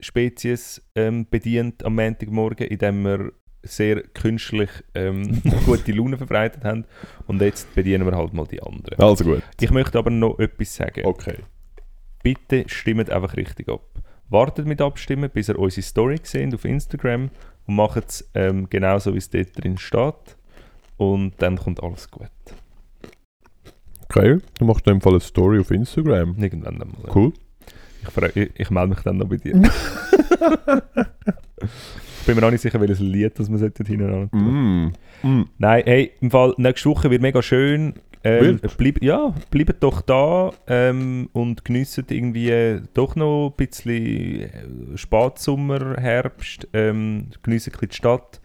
Spezies ähm, bedient am Montagmorgen, indem wir sehr künstlich ähm, gute Laune verbreitet haben. Und jetzt bedienen wir halt mal die anderen. Also gut. Ich möchte aber noch etwas sagen. Okay. Bitte stimmt einfach richtig ab. Wartet mit Abstimmen, bis ihr unsere Story seht auf Instagram und macht es ähm, genauso, wie es dort drin steht. Und dann kommt alles gut. Okay. Du machst in dem Fall eine Story auf Instagram. Irgendwann dann mal. Cool. Ich, frage, ich, ich melde mich dann noch bei dir. ich bin mir auch nicht sicher, welches Lied das wir hinten Mm. Mm. Nein, hey, im Fall, nächste Woche wird mega schön. Ähm, bleib, ja, bleibt doch da ähm, und geniessen irgendwie äh, doch noch ein bisschen äh, Spatsommer, Herbst, ähm, geniessen ein bisschen die Stadt.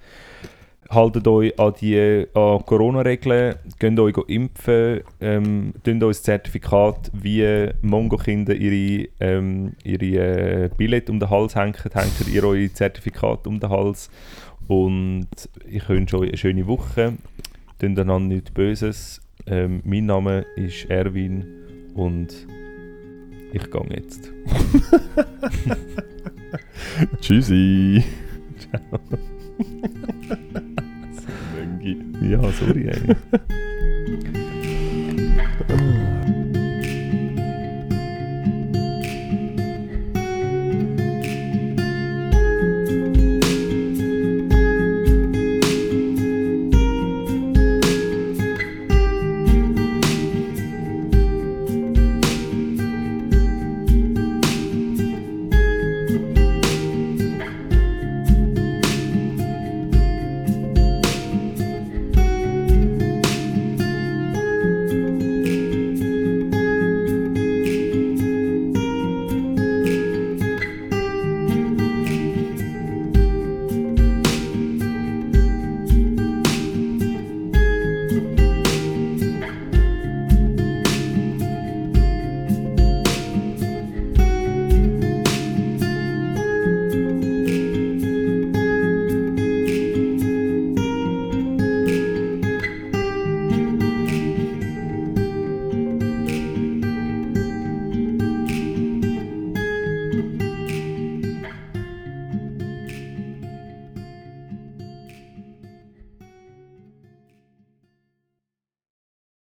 haltet euch an die an Corona-Regeln, geht euch impfen, ähm, uns das Zertifikat, wie Mongo-Kinder ihre, ähm, ihre äh, Billett um den Hals hängen, hängt ihr eure Zertifikat um den Hals und ich wünsche euch eine schöne Woche. Tun einander nichts Böses. Ähm, mein Name ist Erwin und ich gehe jetzt. Tschüssi. Ja, sorry. Ey.